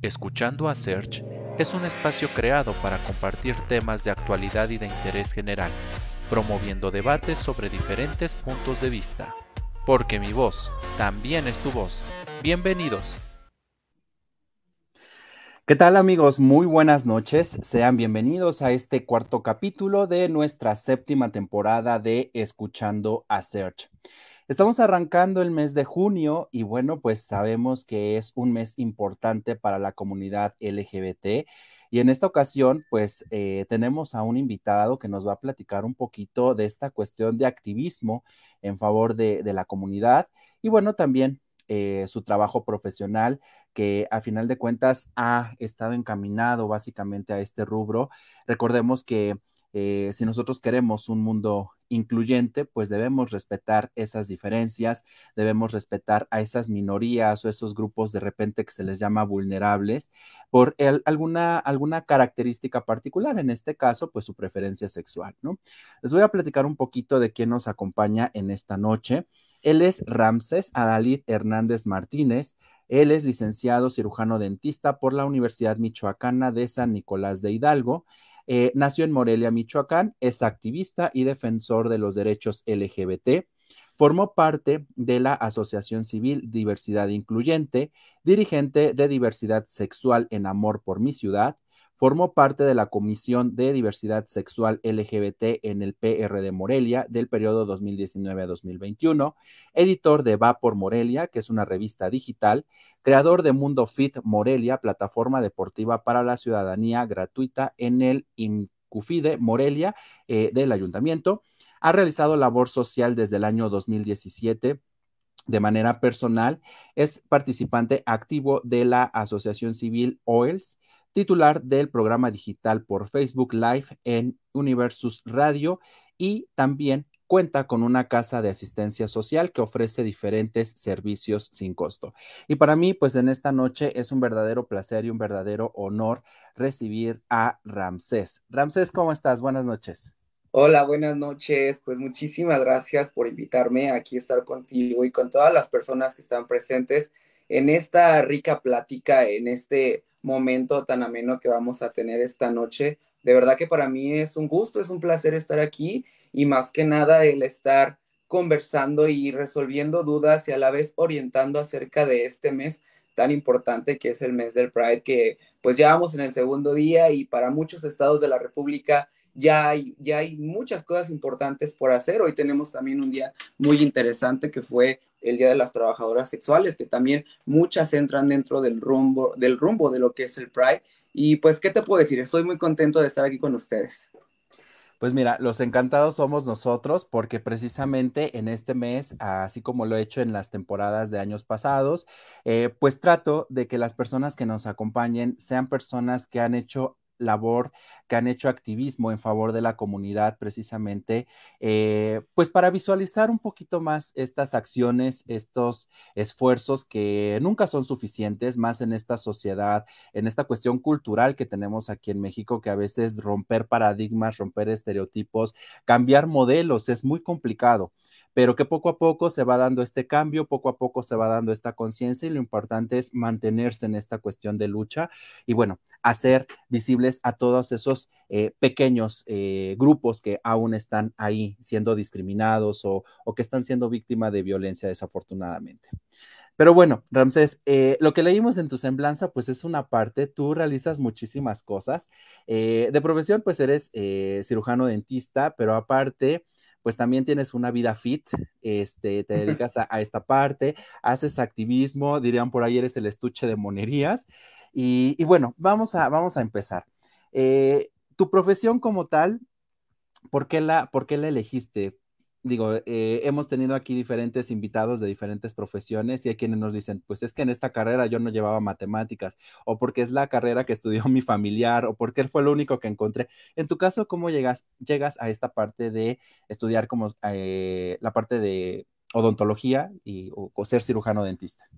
Escuchando a Search es un espacio creado para compartir temas de actualidad y de interés general, promoviendo debates sobre diferentes puntos de vista. Porque mi voz también es tu voz. Bienvenidos. ¿Qué tal amigos? Muy buenas noches. Sean bienvenidos a este cuarto capítulo de nuestra séptima temporada de Escuchando a Search. Estamos arrancando el mes de junio y bueno, pues sabemos que es un mes importante para la comunidad LGBT y en esta ocasión pues eh, tenemos a un invitado que nos va a platicar un poquito de esta cuestión de activismo en favor de, la comunidad y bueno, también eh, su trabajo profesional que a final de cuentas ha estado encaminado básicamente a este rubro. Recordemos que eh, si nosotros queremos un mundo incluyente, pues debemos respetar esas diferencias, debemos respetar a esas minorías o esos grupos de repente que se les llama vulnerables por alguna, alguna característica particular, en este caso, pues su preferencia sexual, ¿no? Les voy a platicar un poquito de quién nos acompaña en esta noche. Él es Ramses Adalid Hernández Martínez. Él es licenciado cirujano dentista por la Universidad Michoacana de San Nicolás de Hidalgo. Eh, nació en Morelia, Michoacán, es activista y defensor de los derechos LGBT. Formó parte de la Asociación Civil Diversidad Incluyente, dirigente de diversidad sexual en Amor por mi ciudad, Formó parte de la Comisión de Diversidad Sexual LGBT en el PR de Morelia del periodo 2019 a 2021, editor de Va por Morelia, que es una revista digital, creador de Mundo Fit Morelia, plataforma deportiva para la ciudadanía gratuita en el Incufide Morelia eh, del ayuntamiento. Ha realizado labor social desde el año 2017 de manera personal, es participante activo de la Asociación Civil OELS titular del programa digital por Facebook Live en Universus Radio y también cuenta con una casa de asistencia social que ofrece diferentes servicios sin costo. Y para mí, pues en esta noche es un verdadero placer y un verdadero honor recibir a Ramsés. Ramsés, ¿cómo estás? Buenas noches. Hola, buenas noches. Pues muchísimas gracias por invitarme aquí a estar contigo y con todas las personas que están presentes en esta rica plática, en este momento tan ameno que vamos a tener esta noche. De verdad que para mí es un gusto, es un placer estar aquí y más que nada el estar conversando y resolviendo dudas y a la vez orientando acerca de este mes tan importante que es el mes del Pride, que pues ya vamos en el segundo día y para muchos estados de la República ya hay, ya hay muchas cosas importantes por hacer. Hoy tenemos también un día muy interesante que fue el Día de las Trabajadoras Sexuales, que también muchas entran dentro del rumbo, del rumbo de lo que es el Pride. Y pues, ¿qué te puedo decir? Estoy muy contento de estar aquí con ustedes. Pues mira, los encantados somos nosotros porque precisamente en este mes, así como lo he hecho en las temporadas de años pasados, eh, pues trato de que las personas que nos acompañen sean personas que han hecho labor, que han hecho activismo en favor de la comunidad precisamente, eh, pues para visualizar un poquito más estas acciones, estos esfuerzos que nunca son suficientes, más en esta sociedad, en esta cuestión cultural que tenemos aquí en México, que a veces romper paradigmas, romper estereotipos, cambiar modelos es muy complicado pero que poco a poco se va dando este cambio, poco a poco se va dando esta conciencia y lo importante es mantenerse en esta cuestión de lucha y bueno, hacer visibles a todos esos eh, pequeños eh, grupos que aún están ahí siendo discriminados o, que están siendo víctimas de violencia desafortunadamente. Pero bueno, Ramsés, eh, lo que leímos en tu semblanza, pues es una parte, tú realizas muchísimas cosas. de profesión, pues eres cirujano dentista, pero aparte, pues también tienes una vida fit, este, te dedicas a, esta parte, haces activismo, dirían por ahí eres el estuche de monerías. Y, bueno, vamos a, vamos a empezar. Eh, tu profesión como tal, ¿por qué la, por qué la elegiste? Digo, eh, hemos tenido aquí diferentes invitados de diferentes profesiones y hay quienes nos dicen, pues es que en esta carrera yo no llevaba matemáticas, o porque es la carrera que estudió mi familiar, o porque él fue lo único que encontré. En tu caso, ¿cómo llegas, llegas a esta parte de estudiar como eh, la parte de odontología y, o, o ser cirujano dentista?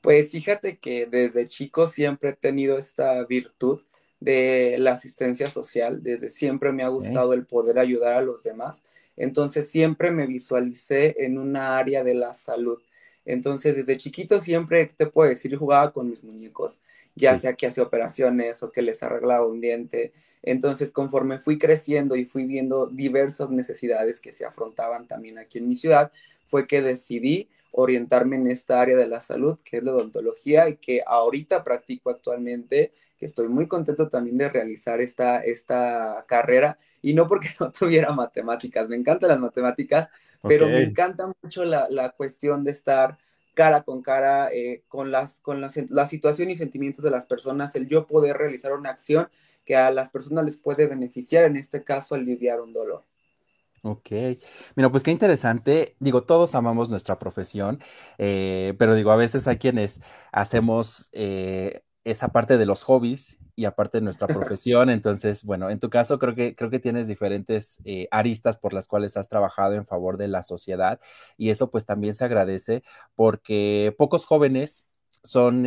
Pues fíjate que desde chico siempre he tenido esta virtud de la asistencia social, desde siempre me ha gustado el poder ayudar a los demás entonces siempre me visualicé en una área de la salud. Entonces, desde chiquito siempre, te puedo decir, jugaba con mis muñecos, ya sea que hacía operaciones o que les arreglaba un diente. Entonces, conforme fui creciendo y fui viendo diversas necesidades que se afrontaban también aquí en mi ciudad, fue que decidí orientarme en esta área de la salud, que es la odontología, y que ahorita practico actualmente, que estoy muy contento también de realizar esta, esta carrera, y no porque no tuviera matemáticas, me encantan las matemáticas, pero me encanta mucho la, la, cuestión de estar cara con cara eh, con, las, con las, la situación y sentimientos de las personas, el yo poder realizar una acción que a las personas les puede beneficiar, en este caso aliviar un dolor. Ok, mira, pues qué interesante. Digo, todos amamos nuestra profesión, eh, pero digo, a veces hay quienes hacemos eh, esa parte de los hobbies y aparte de nuestra profesión. Entonces, bueno, en tu caso creo que, creo que tienes diferentes eh, aristas por las cuales has trabajado en favor de la sociedad y eso pues también se agradece porque pocos jóvenes son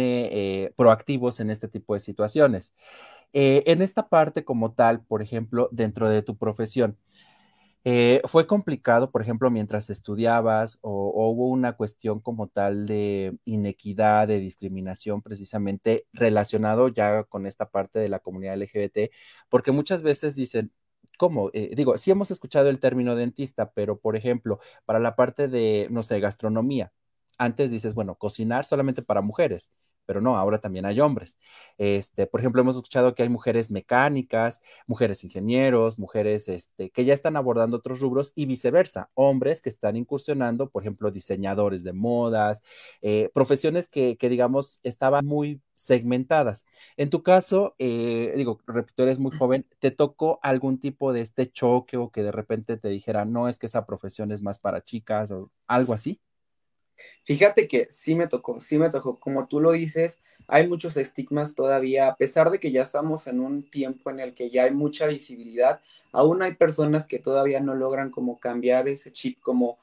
proactivos en este tipo de situaciones. en esta parte como tal, por ejemplo, dentro de tu profesión, eh, ¿Fue complicado, por ejemplo, mientras estudiabas o, hubo una cuestión como tal de inequidad, de discriminación precisamente relacionado ya con esta parte de la comunidad LGBT? Porque muchas veces dicen, ¿cómo? Eh, digo, sí hemos escuchado el término dentista, pero por ejemplo, para la parte de, no sé, gastronomía, antes dices, bueno, cocinar solamente para mujeres pero no, ahora también hay hombres. Este, por ejemplo, hemos escuchado que hay mujeres mecánicas, mujeres ingenieros, mujeres este, que ya están abordando otros rubros y viceversa, hombres que están incursionando, por ejemplo, diseñadores de modas, eh, profesiones que, digamos, estaban muy segmentadas. En tu caso, eh, digo, repito, eres muy joven, ¿te tocó algún tipo de este choque o que de repente te dijera, no, es que esa profesión es más para chicas o algo así? Fíjate que sí me tocó, sí me tocó. Como tú lo dices, hay muchos estigmas todavía, a pesar de que ya estamos en un tiempo en el que ya hay mucha visibilidad, aún hay personas que todavía no logran como cambiar ese chip, como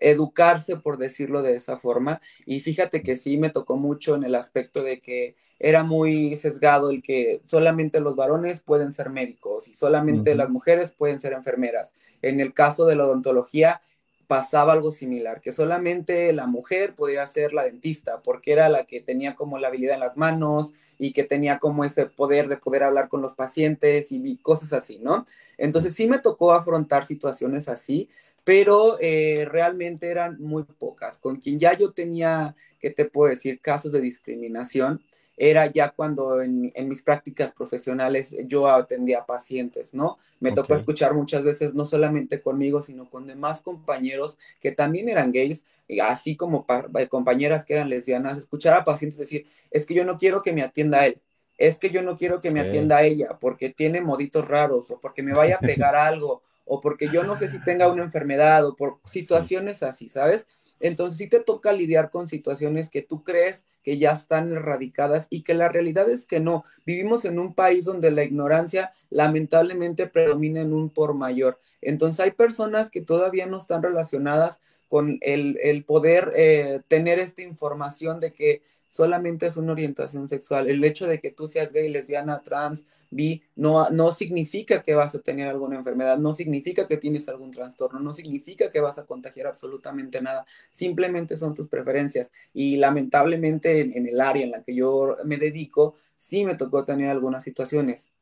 educarse, por decirlo de esa forma. Y fíjate que sí me tocó mucho en el aspecto de que era muy sesgado el que solamente los varones pueden ser médicos y solamente las mujeres pueden ser enfermeras. En el caso de la odontología, pasaba algo similar, que solamente la mujer podía ser la dentista, porque era la que tenía como la habilidad en las manos y que tenía como ese poder de poder hablar con los pacientes y cosas así, ¿no? Entonces sí me tocó afrontar situaciones así, pero eh, realmente eran muy pocas. Con quien ya yo tenía, ¿qué te puedo decir? Casos de discriminación, era ya cuando en, mis prácticas profesionales yo atendía pacientes, ¿no? Me tocó escuchar muchas veces, no solamente conmigo, sino con demás compañeros que también eran gays, así como eh, compañeras que eran lesbianas, escuchar a pacientes decir, es que yo no quiero que me atienda él, es que yo no quiero que me atienda ella porque tiene moditos raros o porque me vaya a pegar algo o porque yo no sé si tenga una enfermedad o por situaciones así, ¿sabes? Entonces sí te toca lidiar con situaciones que tú crees que ya están erradicadas y que la realidad es que no. Vivimos en un país donde la ignorancia lamentablemente predomina en un por mayor. Entonces hay personas que todavía no están relacionadas con el, poder eh, tener esta información de que solamente es una orientación sexual. El hecho de que tú seas gay, lesbiana, trans, bi, no, no significa que vas a tener alguna enfermedad, no significa que tienes algún trastorno, no significa que vas a contagiar absolutamente nada, simplemente son tus preferencias. Y lamentablemente en, el área en la que yo me dedico, sí me tocó tener algunas situaciones.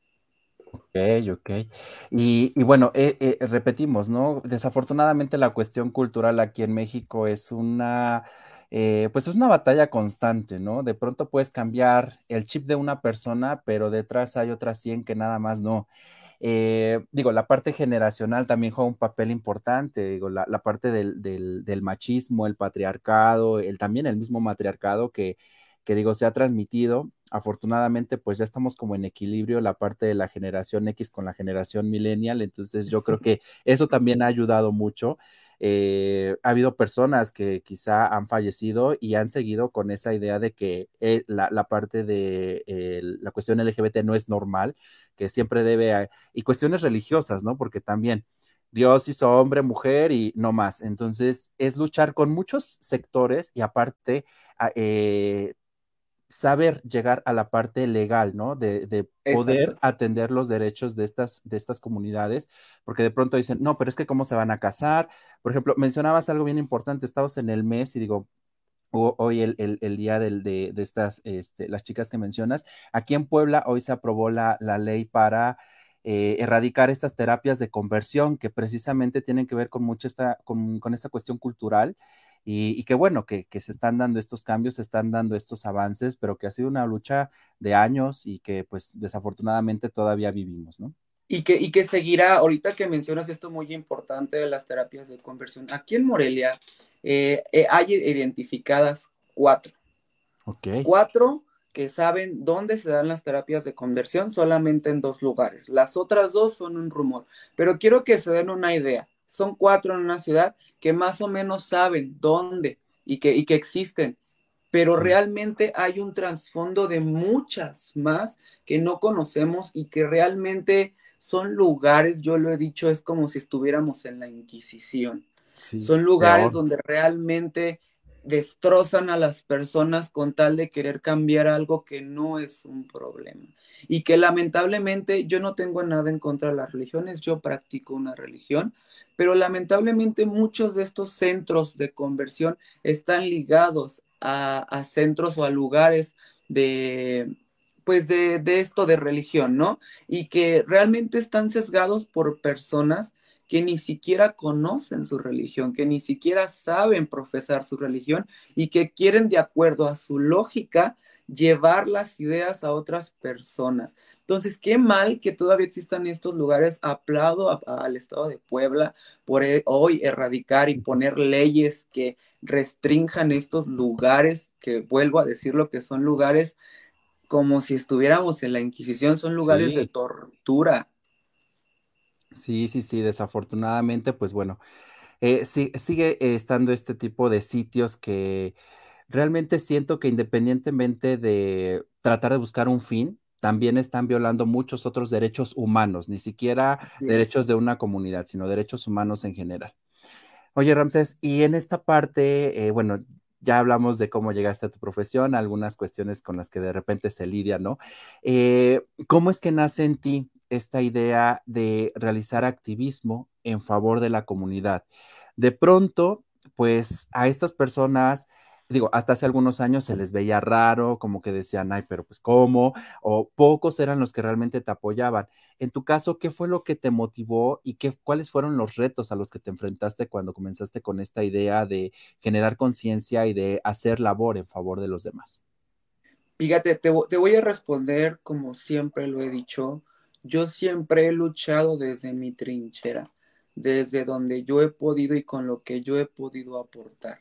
Ok, ok. Y, bueno, eh, eh, repetimos, ¿no? Desafortunadamente la cuestión cultural aquí en México es una eh, pues es una batalla constante, ¿no? De pronto puedes cambiar el chip de una persona, pero detrás hay otras 100 que nada más no. Eh, digo, la parte generacional también juega un papel importante, digo, la, parte del, machismo, el patriarcado, el, también el mismo matriarcado que, que, digo, se ha transmitido. Afortunadamente, pues ya estamos como en equilibrio la parte de la generación X con la generación millennial, entonces yo creo que eso también ha ayudado mucho. Eh, ha habido personas que quizá han fallecido y han seguido con esa idea de que eh, la, parte de la cuestión LGBT no es normal, que siempre debe, y cuestiones religiosas, ¿no? Porque también Dios hizo hombre, mujer y no más. Entonces, es luchar con muchos sectores y aparte, ah, eh, saber llegar a la parte legal, ¿no? De, poder atender los derechos de estas, de estas comunidades, porque de pronto dicen, no, pero es que cómo se van a casar. Por ejemplo, mencionabas algo bien importante, estamos en el mes y digo, hoy el, día de, estas, este, las chicas que mencionas. Aquí en Puebla hoy se aprobó la, ley para eh, erradicar estas terapias de conversión que precisamente tienen que ver con mucho esta, con, esta cuestión cultural y, que bueno, que, se están dando estos cambios, se están dando estos avances, pero que ha sido una lucha de años y que pues desafortunadamente todavía vivimos, ¿no? Y que, y que seguirá, ahorita que mencionas esto muy importante de las terapias de conversión, aquí en Morelia eh, eh, hay identificadas cuatro. Cuatro que saben dónde se dan las terapias de conversión solamente en dos lugares. Las otras dos son un rumor. Pero quiero que se den una idea. Son cuatro en una ciudad que más o menos saben dónde y que, y que existen. Pero realmente hay un trasfondo de muchas más que no conocemos y que realmente son lugares, yo lo he dicho, es como si estuviéramos en la Inquisición. Son lugares donde realmente destrozan a las personas con tal de querer cambiar algo que no es un problema. Y que lamentablemente yo no tengo nada en contra de las religiones, yo practico una religión, pero lamentablemente muchos de estos centros de conversión están ligados a, centros o a lugares de, pues de, esto de religión, ¿no? Y que realmente están sesgados por personas que ni siquiera conocen su religión, que ni siquiera saben profesar su religión y que quieren de acuerdo a su lógica llevar las ideas a otras personas. Entonces, qué mal que todavía existan estos lugares. Aplaudo al Estado de Puebla por e, hoy erradicar y poner leyes que restrinjan estos lugares, que vuelvo a decir lo que son lugares como si estuviéramos en la Inquisición, son lugares de tortura, Sí, sí, sí, desafortunadamente, pues bueno, eh, sigue estando este tipo de sitios que realmente siento que independientemente de tratar de buscar un fin, también están violando muchos otros derechos humanos, ni siquiera derechos de una comunidad, sino derechos humanos en general. Oye, Ramsés, y en esta parte, eh, bueno, ya hablamos de cómo llegaste a tu profesión, algunas cuestiones con las que de repente se lidia, ¿no? Eh, ¿Cómo es que nace en ti esta idea de realizar activismo en favor de la comunidad. De pronto, pues a estas personas, digo, hasta hace algunos años se les veía raro, como que decían, ay, pero pues cómo, o pocos eran los que realmente te apoyaban. En tu caso, ¿qué fue lo que te motivó y qué, cuáles fueron los retos a los que te enfrentaste cuando comenzaste con esta idea de generar conciencia y de hacer labor en favor de los demás? Fíjate, te, te voy a responder como siempre lo he dicho yo siempre he luchado desde mi trinchera, desde donde yo he podido y con lo que yo he podido aportar.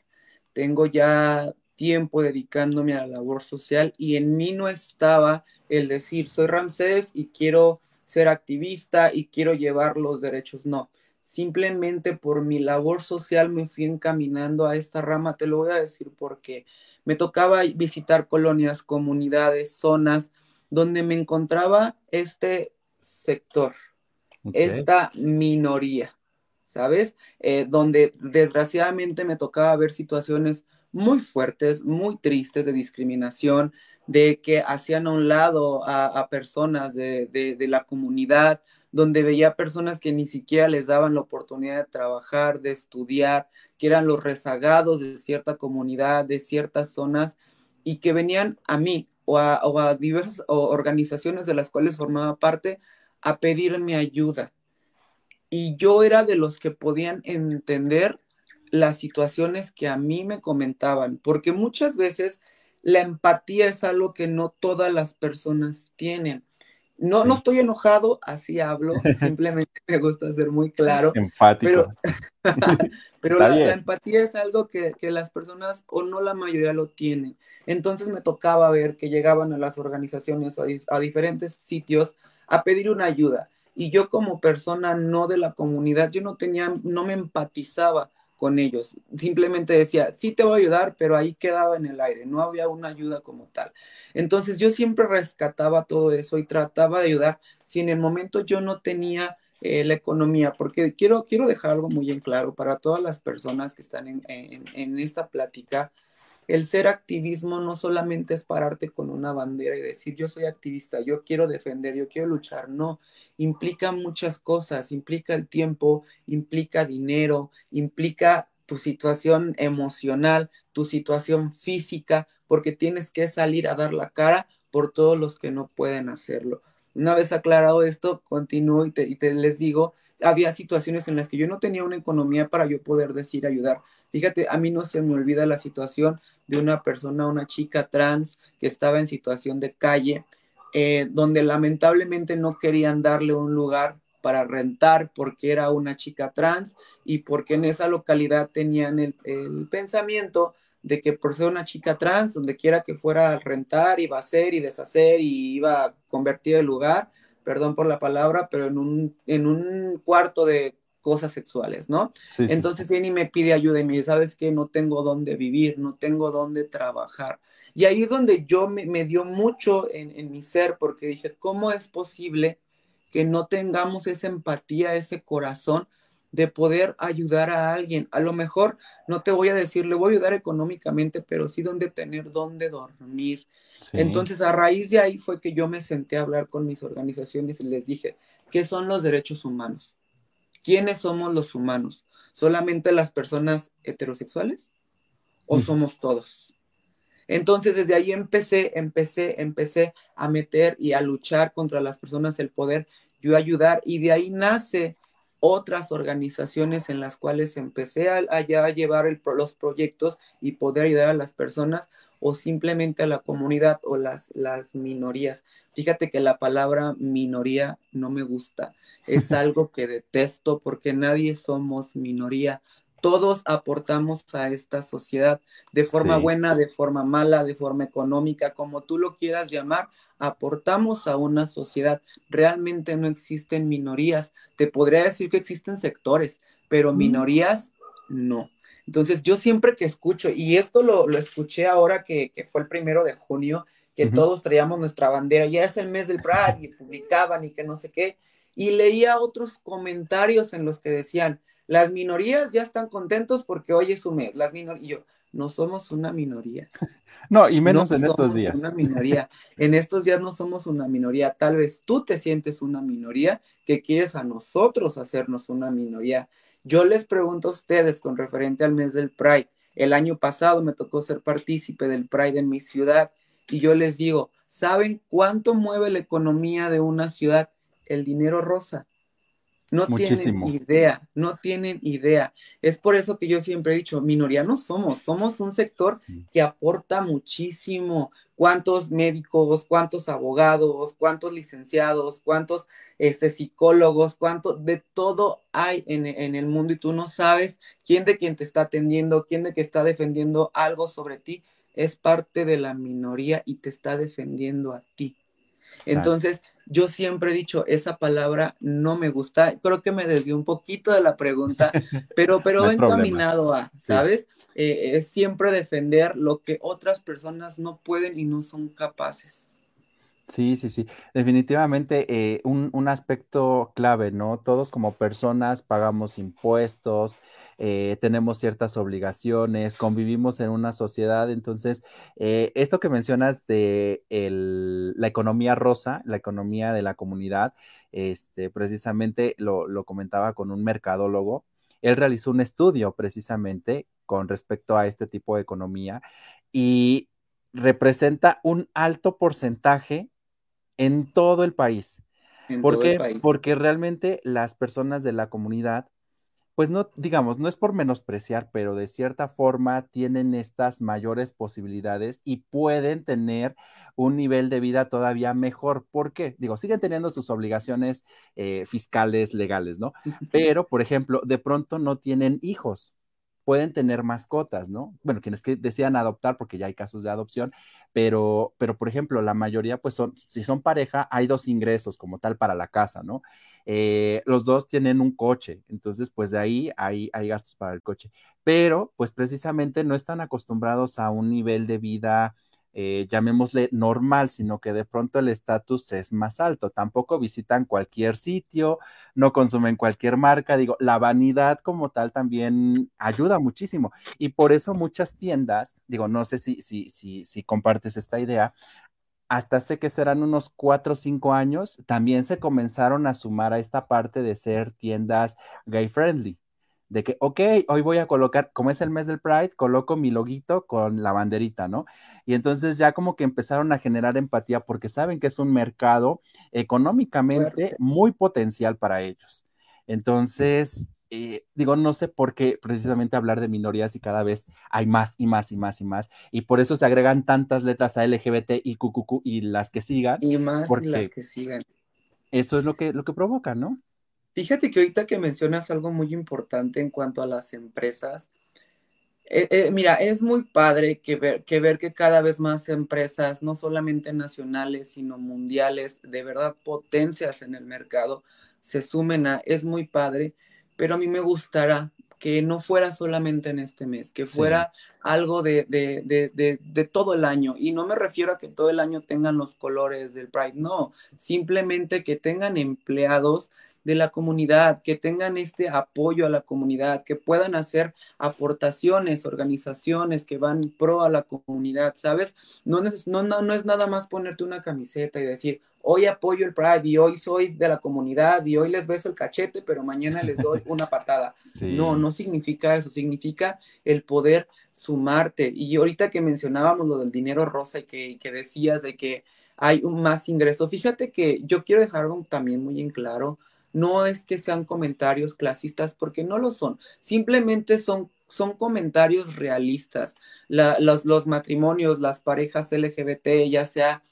Tengo ya tiempo dedicándome a la labor social y en mí no estaba el decir, soy Ramsés y quiero ser activista y quiero llevar los derechos. No, simplemente por mi labor social me fui encaminando a esta rama. Te lo voy a decir porque me tocaba visitar colonias, comunidades, zonas donde me encontraba este sector, esta minoría, ¿sabes? Eh, donde desgraciadamente me tocaba ver situaciones muy fuertes, muy tristes de discriminación, de que hacían a un lado a, personas de, la comunidad, donde veía personas que ni siquiera les daban la oportunidad de trabajar, de estudiar, que eran los rezagados de cierta comunidad, de ciertas zonas, y que venían a mí o a, o a diversas organizaciones de las cuales formaba parte a pedirme ayuda. Y yo era de los que podían entender las situaciones que a mí me comentaban, porque muchas veces la empatía es algo que no todas las personas tienen. No, no estoy enojado, así hablo, simplemente me gusta ser muy claro. Empático. Pero, la, empatía es algo que, las personas o no la mayoría lo tienen. Entonces me tocaba ver que llegaban a las organizaciones a diferentes sitios a pedir una ayuda. Y yo como persona no de la comunidad, yo no tenía, no me empatizaba con ellos. Simplemente decía, sí te voy a ayudar, pero ahí quedaba en el aire, no había una ayuda como tal. Entonces yo siempre rescataba todo eso y trataba de ayudar si en el momento yo no tenía eh, la economía, porque quiero, quiero dejar algo muy en claro para todas las personas que están en, en esta plática el ser activismo no solamente es pararte con una bandera y decir yo soy activista, yo quiero defender, yo quiero luchar, no, implica muchas cosas, implica el tiempo, implica dinero, implica tu situación emocional, tu situación física, porque tienes que salir a dar la cara por todos los que no pueden hacerlo. Una vez aclarado esto, continúo y te, y te les digo, había situaciones en las que yo no tenía una economía para yo poder decir ayudar. Fíjate, a mí no se me olvida la situación de una persona, una chica trans que estaba en situación de calle, eh, donde lamentablemente no querían darle un lugar para rentar porque era una chica trans y porque en esa localidad tenían el, el pensamiento de que por ser una chica trans, donde quiera que fuera a rentar, iba a hacer y deshacer y iba a convertir el lugar, perdón por la palabra, pero en un, en un cuarto de cosas sexuales, ¿no? Entonces viene y me pide ayuda y me dice, ¿sabes qué? No tengo dónde vivir, no tengo dónde trabajar. Y ahí es donde yo me, me dio mucho en, en mi ser, porque dije, ¿cómo es posible que no tengamos esa empatía, ese corazón de poder ayudar a alguien. A lo mejor no te voy a decir, le voy a ayudar económicamente, pero sí donde tener dónde dormir. Entonces, a raíz de ahí fue que yo me senté a hablar con mis organizaciones y les dije, ¿qué son los derechos humanos? ¿Quiénes somos los humanos? ¿Solamente las personas heterosexuales? ¿O somos todos? Entonces, desde ahí empecé, empecé, empecé a meter y a luchar contra las personas el poder, yo ayudar, y de ahí nace otras organizaciones en las cuales empecé a, a llevar los proyectos y poder ayudar a las personas o simplemente a la comunidad o las, las minorías. Fíjate que la palabra minoría no me gusta, es algo que detesto porque nadie somos minoría, todos aportamos a esta sociedad de forma buena, de forma mala, de forma económica, como tú lo quieras llamar, aportamos a una sociedad. Realmente no existen minorías. Te podría decir que existen sectores, pero minorías no. Entonces yo siempre que escucho, y esto lo, escuché ahora que, fue el primero de junio, que todos traíamos nuestra bandera, ya es el mes del Pride y publicaban y que no sé qué, y leía otros comentarios en los que decían, las minorías ya están contentos porque hoy es su mes. Las minorías, yo, no somos una minoría. No, y menos en estos días. Una minoría. En estos días no somos una minoría. Tal vez tú te sientes una minoría que quieres a nosotros hacernos una minoría. Yo les pregunto a ustedes con referente al mes del Pride. El año pasado me tocó ser partícipe del Pride en mi ciudad y yo les digo, ¿saben cuánto mueve la economía de una ciudad? El dinero rosa. No tienen idea, no tienen idea. Es por eso que yo siempre he dicho, minoría no somos, somos un sector mm. que aporta muchísimo. ¿Cuántos médicos, cuántos abogados, cuántos licenciados, cuántos este, psicólogos, cuánto de todo hay en, en el mundo y tú no sabes quién de quien te está atendiendo, quién de que está defendiendo algo sobre ti? Es parte de la minoría y te está defendiendo a ti. Entonces, yo siempre he dicho, esa palabra no me gusta. Creo que me desvió un poquito de la pregunta, pero, pero encaminado a, ¿sabes? Eh, es siempre defender lo que otras personas no pueden y no son capaces. Sí, sí, sí. Definitivamente eh, un, un, aspecto clave, ¿no? Todos como personas pagamos impuestos, eh, tenemos ciertas obligaciones, convivimos en una sociedad. Entonces, eh, esto que mencionas de la economía rosa, la economía de la comunidad, este, precisamente lo, lo comentaba con un mercadólogo. Él realizó un estudio precisamente con respecto a este tipo de economía y representa un alto porcentaje en todo el país. ¿Por qué? Porque realmente las personas de la comunidad pues no, digamos, no es por menospreciar, pero de cierta forma tienen estas mayores posibilidades y pueden tener un nivel de vida todavía mejor. ¿Por qué? Digo, siguen teniendo sus obligaciones eh, fiscales, legales, ¿no? Pero, por ejemplo, de pronto no tienen hijos pueden tener mascotas, ¿no? Bueno, quienes que desean adoptar, porque ya hay casos de adopción, pero, pero por ejemplo, la mayoría, pues son, si son pareja, hay dos ingresos como tal para la casa, ¿no? Eh, los dos tienen un coche, entonces, pues de ahí hay, hay gastos para el coche, pero pues precisamente no están acostumbrados a un nivel de vida eh, llamémosle normal, sino que de pronto el estatus es más alto. Tampoco visitan cualquier sitio, no consumen cualquier marca. Digo, la vanidad como tal también ayuda muchísimo. Y por eso muchas tiendas, digo, no sé si, si, si, si compartes esta idea, hasta hace que serán unos cuatro o cinco años, también se comenzaron a sumar a esta parte de ser tiendas gay friendly. De que, ok, hoy voy a colocar, como es el mes del Pride, coloco mi loguito con la banderita, ¿no? Y entonces ya como que empezaron a generar empatía porque saben que es un mercado económicamente muy potencial para ellos. Entonces, eh, digo, no sé por qué precisamente hablar de minorías y cada vez hay más y más y más y más. Y por eso se agregan tantas letras a LGBT y QQQ y las que sigan. Y más y las que sigan. Eso es lo que, lo que provoca, ¿no? Fíjate que ahorita que mencionas algo muy importante en cuanto a las empresas, eh, eh, mira, es muy padre que ver, que ver que cada vez más empresas, no solamente nacionales, sino mundiales, de verdad potencias en el mercado, se sumen a, es muy padre, pero a mí me gustará que no fuera solamente en este mes, que fuera algo de, de, de, de, todo el año. Y no me refiero a que todo el año tengan los colores del Pride, no, simplemente que tengan empleados de la comunidad, que tengan este apoyo a la comunidad, que puedan hacer aportaciones, organizaciones que van pro a la comunidad, ¿sabes? No, no, no, es nada más ponerte una camiseta y decir, hoy apoyo el Pride y hoy soy de la comunidad y hoy les beso el cachete, pero mañana les doy una patada. No, no significa eso, significa el poder sumarte. Y ahorita que mencionábamos lo del dinero rosa y que, que decías de que hay un más ingreso, fíjate que yo quiero dejar algo también muy en claro no es que sean comentarios clasistas porque no lo son, simplemente son, son comentarios realistas. los, los matrimonios, las parejas LGBT, ya sea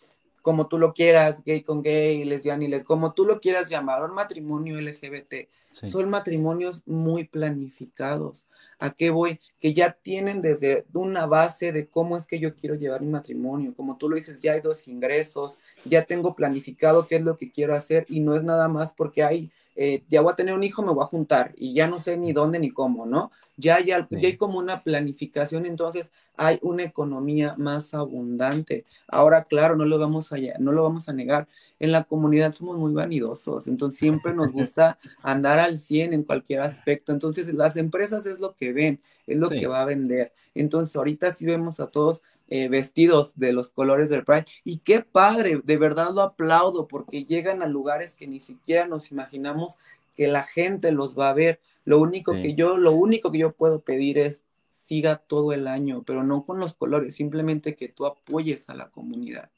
como tú lo quieras, gay con gay, lesbiana y les, como tú lo quieras llamar, un matrimonio LGBT, son matrimonios muy planificados. ¿A qué voy? Que ya tienen desde una base de cómo es que yo quiero llevar mi matrimonio. Como tú lo dices, ya hay dos ingresos, ya tengo planificado qué es lo que quiero hacer y no es nada más porque hay eh, ya voy a tener un hijo, me voy a juntar y ya no sé ni dónde ni cómo, ¿no? Ya, ya, ya hay como una planificación, entonces hay una economía más abundante. Ahora, claro, no lo vamos a, no lo vamos a negar, en la comunidad somos muy vanidosos, entonces siempre nos gusta andar al 100 en cualquier aspecto, entonces las empresas es lo que ven, es lo que va a vender. Entonces, ahorita sí vemos a todos eh, vestidos de los colores del Pride. Y qué padre, de verdad lo aplaudo porque llegan a lugares que ni siquiera nos imaginamos que la gente los va a ver. Lo único que yo, lo único que yo puedo pedir es siga todo el año, pero no con los colores, simplemente que tú apoyes a la comunidad.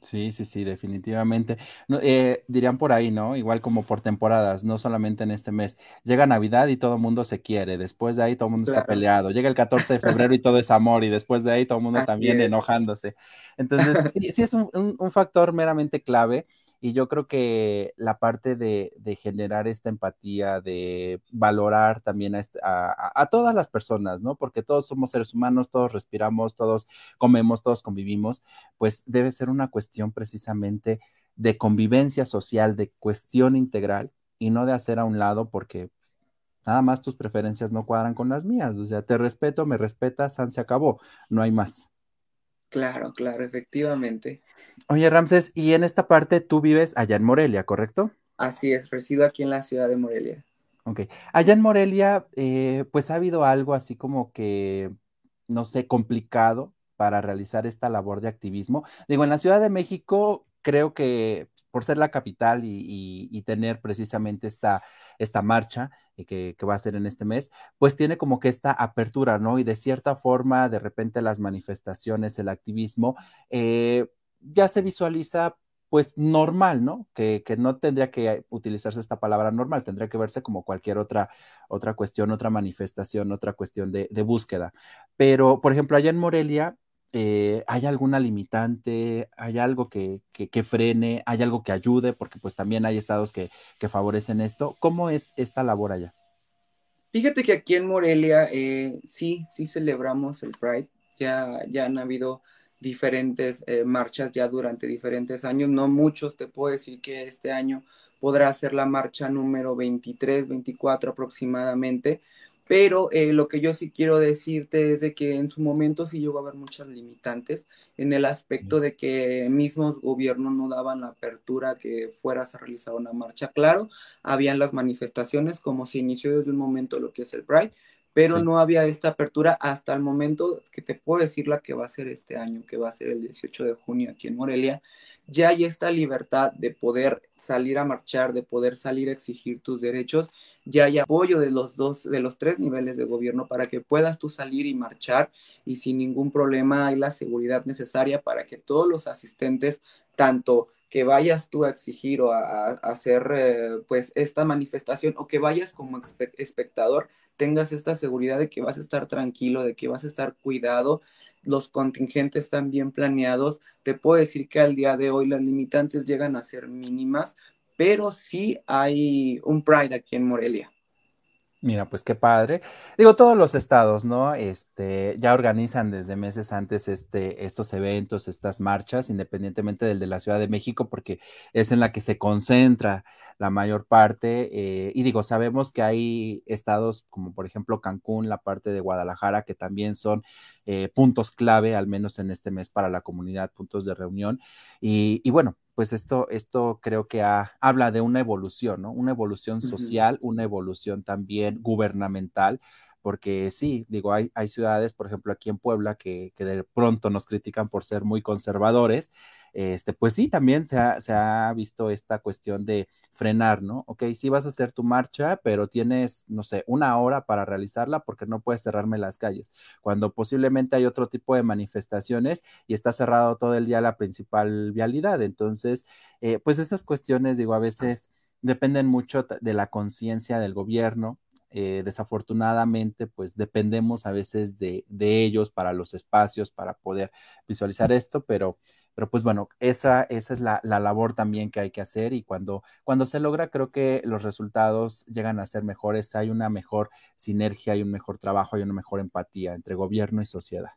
Sí, sí, sí, definitivamente. Eh, dirían por ahí, ¿no? Igual como por temporadas, no solamente en este mes. Llega Navidad y todo el mundo se quiere, después de ahí todo el mundo está peleado. Llega el 14 de febrero y todo es amor y después de ahí todo el mundo también enojándose. Entonces, sí, sí es un, un factor meramente clave y yo creo que la parte de, generar esta empatía, de valorar también este, a, todas las personas, ¿no? Porque todos somos seres humanos, todos respiramos, todos comemos, todos convivimos, pues debe ser una cuestión precisamente de convivencia social, de cuestión integral y no de hacer a un lado porque nada más tus preferencias no cuadran con las mías. O sea, te respeto, me respetas, se acabó, no hay más. Claro, claro, efectivamente. Oye, Ramses, y en esta parte tú vives allá en Morelia, ¿correcto? Así es, resido aquí en la ciudad de Morelia. Ok. Allá en Morelia, eh, pues ha habido algo así como que, no sé, complicado para realizar esta labor de activismo. Digo, en la Ciudad de México creo que por ser la capital y, tener precisamente esta, esta marcha eh, que, que, va a ser en este mes, pues tiene como que esta apertura, ¿no? Y de cierta forma, de repente las manifestaciones, el activismo, eh, ya se visualiza pues normal, ¿no? Que, no tendría que utilizarse esta palabra normal, tendría que verse como cualquier otra, otra cuestión, otra manifestación, otra cuestión de, búsqueda. Pero, por ejemplo, allá en Morelia, eh, ¿hay alguna limitante? ¿Hay algo que, frene? ¿Hay algo que ayude? Porque pues también hay estados que, favorecen esto. ¿Cómo es esta labor allá? Fíjate que aquí en Morelia eh, sí, sí celebramos el Pride. Ya, ya han habido diferentes eh, marchas ya durante diferentes años, no muchos, te puedo decir que este año podrá ser la marcha número 23, 24 aproximadamente, pero eh, lo que yo sí quiero decirte es de que en su momento sí llegó a haber muchas limitantes en el aspecto de que mismos gobiernos no daban la apertura que fueras a realizar una marcha. Claro, habían las manifestaciones como se inició desde un momento lo que es el Pride, pero no había esta apertura hasta el momento que te puedo decir la que va a ser este año, que va a ser el 18 de junio aquí en Morelia, ya hay esta libertad de poder salir a marchar, de poder salir a exigir tus derechos, ya hay apoyo de los dos, de los tres niveles de gobierno para que puedas tú salir y marchar y sin ningún problema hay la seguridad necesaria para que todos los asistentes, tanto que vayas tú a exigir o a, hacer eh, pues esta manifestación o que vayas como espectador, tengas esta seguridad de que vas a estar tranquilo, de que vas a estar cuidado, los contingentes están bien planeados. Te puedo decir que al día de hoy las limitantes llegan a ser mínimas, pero sí hay un Pride aquí en Morelia. Mira, pues qué padre. Digo, todos los estados, ¿no? Este, ya organizan desde meses antes este, estos eventos, estas marchas, independientemente del de la Ciudad de México, porque es en la que se concentra la mayor parte. Eh, y digo, sabemos que hay estados como por ejemplo Cancún, la parte de Guadalajara, que también son eh, puntos clave, al menos en este mes para la comunidad, puntos de reunión. Y, y bueno, pues esto, esto creo que habla de una evolución, ¿no? Una evolución social, una evolución también gubernamental, porque sí, digo, hay, hay ciudades, por ejemplo, aquí en Puebla, que, que, de pronto nos critican por ser muy conservadores, este, pues sí, también se ha, se ha, visto esta cuestión de frenar, ¿no? Ok, sí vas a hacer tu marcha, pero tienes, no sé, una hora para realizarla porque no puedes cerrarme las calles, cuando posiblemente hay otro tipo de manifestaciones y está cerrado todo el día la principal vialidad. Entonces, eh, pues esas cuestiones, digo, a veces dependen mucho de la conciencia del gobierno, eh, desafortunadamente, pues dependemos a veces de, ellos para los espacios, para poder visualizar esto, pero pero pues bueno, esa, esa es la, labor también que hay que hacer y cuando, cuando se logra, creo que los resultados llegan a ser mejores, hay una mejor sinergia, hay un mejor trabajo, hay una mejor empatía entre gobierno y sociedad.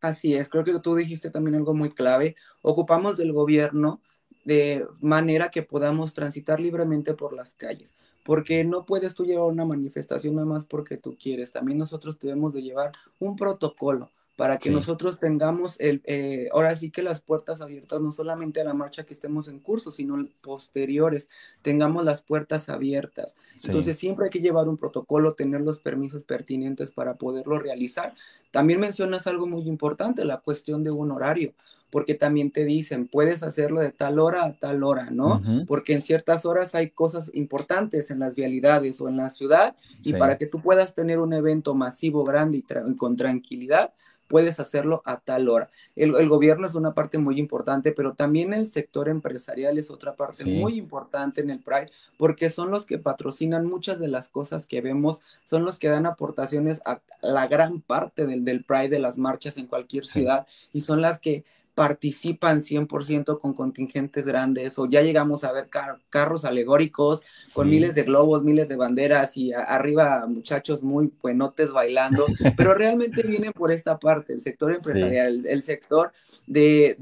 Así es, creo que tú dijiste también algo muy clave. Ocupamos del gobierno de manera que podamos transitar libremente por las calles, porque no puedes tú llevar una manifestación nada más porque tú quieres, también nosotros debemos de llevar un protocolo, para que nosotros tengamos el, eh, ahora sí que las puertas abiertas, no solamente a la marcha que estemos en curso, sino posteriores, tengamos las puertas abiertas. Entonces siempre hay que llevar un protocolo, tener los permisos pertinentes para poderlo realizar. También mencionas algo muy importante, la cuestión de un horario, porque también te dicen, puedes hacerlo de tal hora a tal hora, ¿no? Porque en ciertas horas hay cosas importantes en las vialidades o en la ciudad, y para que tú puedas tener un evento masivo, grande y con tranquilidad, puedes hacerlo a tal hora. El, gobierno es una parte muy importante, pero también el sector empresarial es otra parte muy importante en el Pride, porque son los que patrocinan muchas de las cosas que vemos, son los que dan aportaciones a la gran parte del, del Pride de las marchas en cualquier ciudad y son las que participan 100% con contingentes grandes o ya llegamos a ver carros alegóricos con miles de globos, miles de banderas y arriba muchachos muy buenotes bailando, pero realmente vienen por esta parte, el sector empresarial, el, sector de,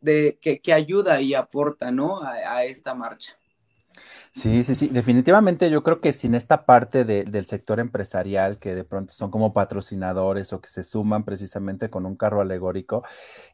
de, que, que, ayuda y aporta ¿no? a esta marcha. Sí, sí, sí, definitivamente yo creo que sin esta parte del sector empresarial que de pronto son como patrocinadores o que se suman precisamente con un carro alegórico,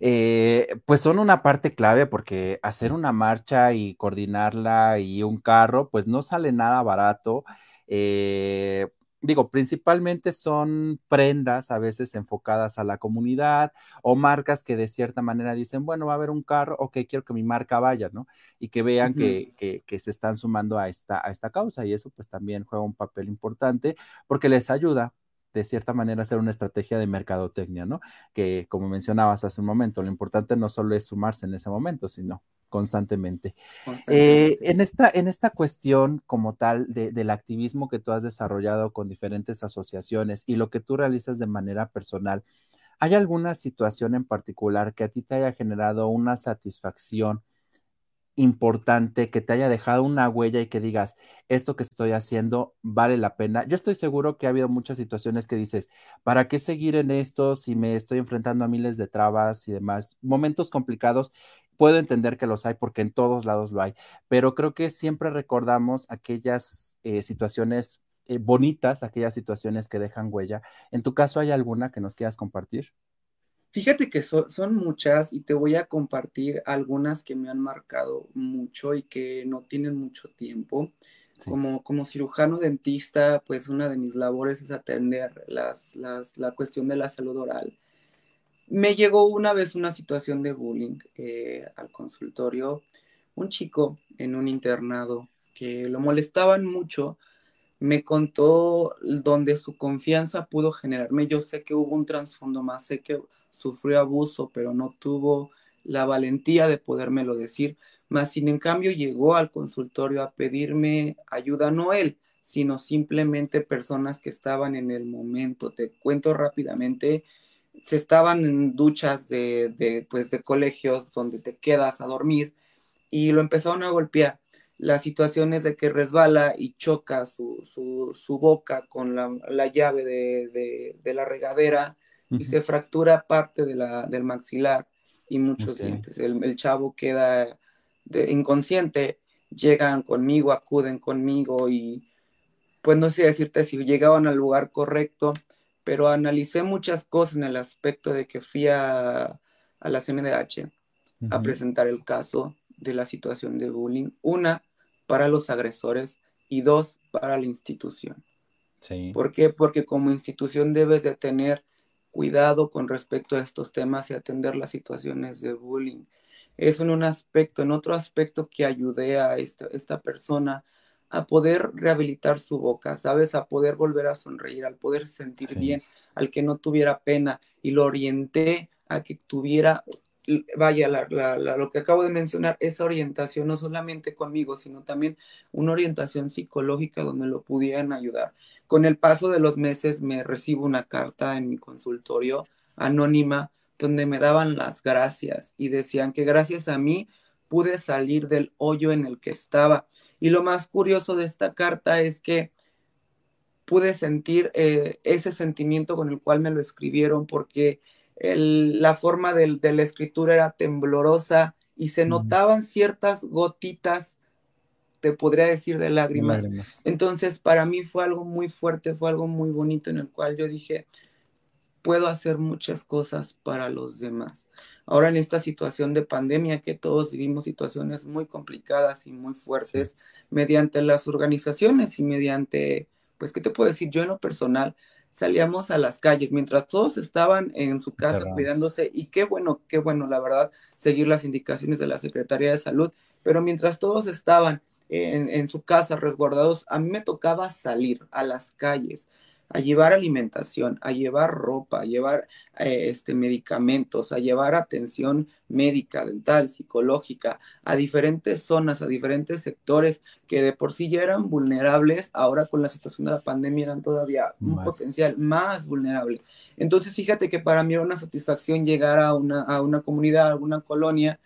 eh, pues son una parte clave porque hacer una marcha y coordinarla y un carro, pues no sale nada barato. Eh, digo, principalmente son prendas a veces enfocadas a la comunidad o marcas que de cierta manera dicen, bueno, va a haber un carro, ok, quiero que mi marca vaya, ¿no? Y que vean que, que, se están sumando a esta, a esta causa y eso pues también juega un papel importante porque les ayuda de cierta manera a hacer una estrategia de mercadotecnia, ¿no? Que como mencionabas hace un momento, lo importante no solo es sumarse en ese momento, sino constantemente. Eh, en, esta, en esta cuestión como tal del activismo que tú has desarrollado con diferentes asociaciones y lo que tú realizas de manera personal, ¿hay alguna situación en particular que a ti te haya generado una satisfacción importante que te haya dejado una huella y que digas, esto que estoy haciendo vale la pena. Yo estoy seguro que ha habido muchas situaciones que dices, ¿para qué seguir en esto si me estoy enfrentando a miles de trabas y demás? Momentos complicados, puedo entender que los hay porque en todos lados lo hay, pero creo que siempre recordamos aquellas eh, situaciones eh, bonitas, aquellas situaciones que dejan huella. ¿En tu caso hay alguna que nos quieras compartir? Fíjate que son muchas y te voy a compartir algunas que me han marcado mucho y que no tienen mucho tiempo. Como, como cirujano dentista, pues una de mis labores es atender las, las, la cuestión de la salud oral. Me llegó una vez una situación de bullying eh, al consultorio, un chico en un internado que lo molestaban mucho, me contó donde su confianza pudo generarme. Yo sé que hubo un trasfondo más, sé que sufrió abuso, pero no tuvo la valentía de podérmelo decir. Más sin en cambio llegó al consultorio a pedirme ayuda, no él, sino simplemente personas que estaban en el momento. Te cuento rápidamente, se estaban en duchas de, de, pues, de colegios donde te quedas a dormir y lo empezaron a golpear. Las situaciones de que resbala y choca su, su, boca con la, la llave de, de, la regadera y se fractura parte de la, del maxilar y muchos dientes. El, el, chavo queda inconsciente, llegan conmigo, acuden conmigo y pues no sé decirte si llegaban al lugar correcto, pero analicé muchas cosas en el aspecto de que fui a, a la CNDH a presentar el caso de la situación de bullying. Una, para los agresores y dos, para la institución. Sí. ¿Por qué? Porque como institución debes de tener cuidado con respecto a estos temas y atender las situaciones de bullying. Eso en un aspecto, en otro aspecto que ayudé a esta, esta persona a poder rehabilitar su boca, ¿sabes? A poder volver a sonreír, al poder sentir bien, al que no tuviera pena y lo orienté a que tuviera vaya, lo que acabo de mencionar, esa orientación no solamente conmigo, sino también una orientación psicológica donde lo pudieran ayudar. Con el paso de los meses me recibo una carta en mi consultorio anónima donde me daban las gracias y decían que gracias a mí pude salir del hoyo en el que estaba. Y lo más curioso de esta carta es que pude sentir eh, ese sentimiento con el cual me lo escribieron porque la forma de, la escritura era temblorosa y se notaban ciertas gotitas, te podría decir, de lágrimas. Entonces, para mí fue algo muy fuerte, fue algo muy bonito en el cual yo dije, puedo hacer muchas cosas para los demás. Ahora en esta situación de pandemia que todos vivimos situaciones muy complicadas y muy fuertes, mediante las organizaciones y mediante, pues, ¿qué te puedo decir? Yo en lo personal salíamos a las calles, mientras todos estaban en su casa cuidándose, y qué bueno, qué bueno, la verdad, seguir las indicaciones de la Secretaría de Salud, pero mientras todos estaban en, en su casa resguardados, a mí me tocaba salir a las calles, a llevar alimentación, a llevar ropa, a llevar eh, este, medicamentos, a llevar atención médica, dental, psicológica, a diferentes zonas, a diferentes sectores que de por sí ya eran vulnerables, ahora con la situación de la pandemia eran todavía un potencial más vulnerable. Entonces, fíjate que para mí era una satisfacción llegar a una, a una comunidad, a una colonia,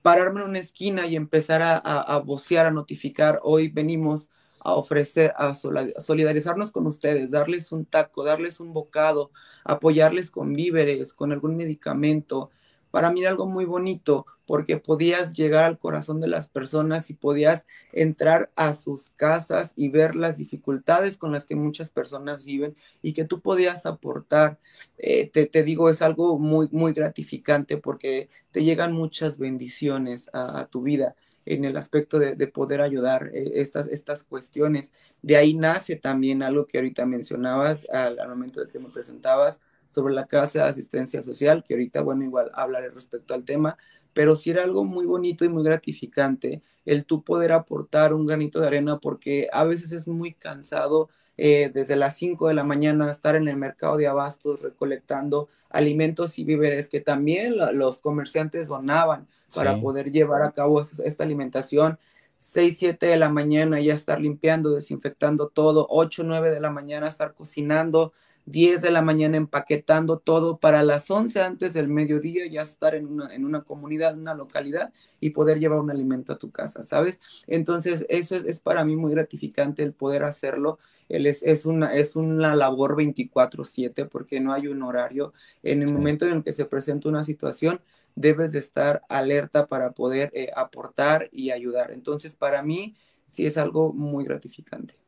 pararme en una esquina y empezar a, a, a vocear, a notificar, hoy venimos a ofrecer, a solidarizarnos con ustedes, darles un taco, darles un bocado, apoyarles con víveres, con algún medicamento. Para mí era algo muy bonito porque podías llegar al corazón de las personas y podías entrar a sus casas y ver las dificultades con las que muchas personas viven y que tú podías aportar. Eh, te, digo, es algo muy, muy gratificante porque te llegan muchas bendiciones a tu vida en el aspecto de, poder ayudar eh, estas, estas cuestiones. De ahí nace también algo que ahorita mencionabas al, momento de que me presentabas sobre la Casa de Asistencia Social, que ahorita, bueno, igual hablaré respecto al tema, pero sí era algo muy bonito y muy gratificante el tú poder aportar un granito de arena porque a veces es muy cansado eh, desde las 5 de la mañana estar en el mercado de abastos recolectando alimentos y víveres que también los comerciantes donaban para poder llevar a cabo esta alimentación. 6, 7 de la mañana ya estar limpiando, desinfectando todo, 8, 9 de la mañana estar cocinando, 10 de la mañana empaquetando todo para las 11 antes del mediodía ya estar en una, en una comunidad, una localidad y poder llevar un alimento a tu casa, ¿sabes? Entonces, eso es, es para mí muy gratificante el poder hacerlo. El es, es, una, es una labor 24/7 porque no hay un horario. En el momento en el que se presenta una situación, debes de estar alerta para poder eh, aportar y ayudar. Entonces, para mí, sí es algo muy gratificante.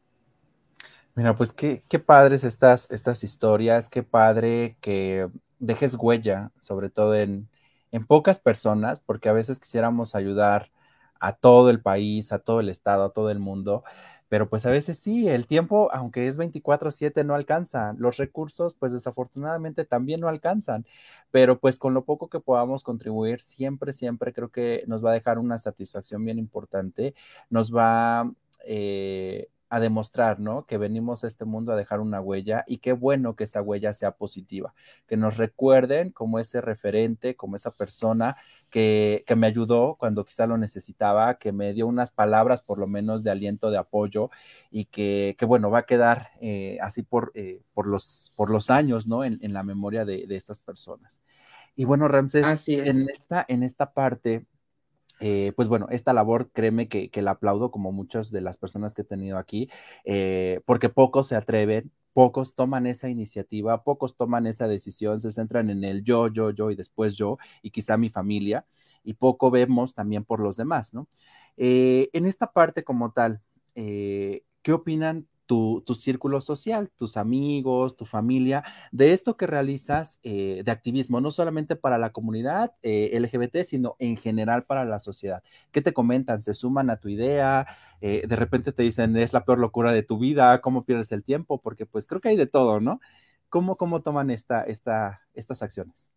Mira, pues qué, padres estas, estas historias, qué padre que dejes huella, sobre todo en, en pocas personas, porque a veces quisiéramos ayudar a todo el país, a todo el estado, a todo el mundo. Pero pues a veces sí, el tiempo, aunque es 24/7, no alcanza. Los recursos, pues desafortunadamente también no alcanzan. Pero pues con lo poco que podamos contribuir, siempre, siempre creo que nos va a dejar una satisfacción bien importante. Nos va... Eh, a demostrar, ¿no? Que venimos a este mundo a dejar una huella y qué bueno que esa huella sea positiva, que nos recuerden como ese referente, como esa persona que, que me ayudó cuando quizá lo necesitaba, que me dio unas palabras por lo menos de aliento, de apoyo y que, que bueno, va a quedar eh, así por, eh, por, los, por los años, ¿no? En, en la memoria de, de, estas personas. Y bueno, Ramses, en esta, en esta parte eh, pues bueno, esta labor, créeme que, que, la aplaudo como muchas de las personas que he tenido aquí, eh, porque pocos se atreven, pocos toman esa iniciativa, pocos toman esa decisión, se centran en el yo, yo, yo y después yo y quizá mi familia, y poco vemos también por los demás, ¿no? Eh, en esta parte como tal, ¿qué opinan tu, tu, círculo social, tus amigos, tu familia, de esto que realizas eh, de activismo, no solamente para la comunidad eh, LGBT, sino en general para la sociedad. ¿Qué te comentan? ¿Se suman a tu idea? Eh, de repente te dicen, es la peor locura de tu vida, ¿cómo pierdes el tiempo? Porque pues creo que hay de todo, ¿no? ¿Cómo, cómo toman esta, esta, estas acciones?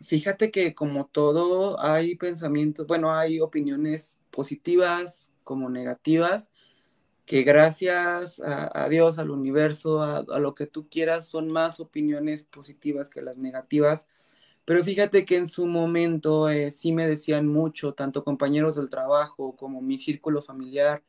Fíjate que como todo hay pensamientos, bueno, hay opiniones positivas como negativas que gracias a, a Dios, al universo, a, a, lo que tú quieras, son más opiniones positivas que las negativas. Pero fíjate que en su momento eh, sí me decían mucho, tanto compañeros del trabajo como mi círculo familiar.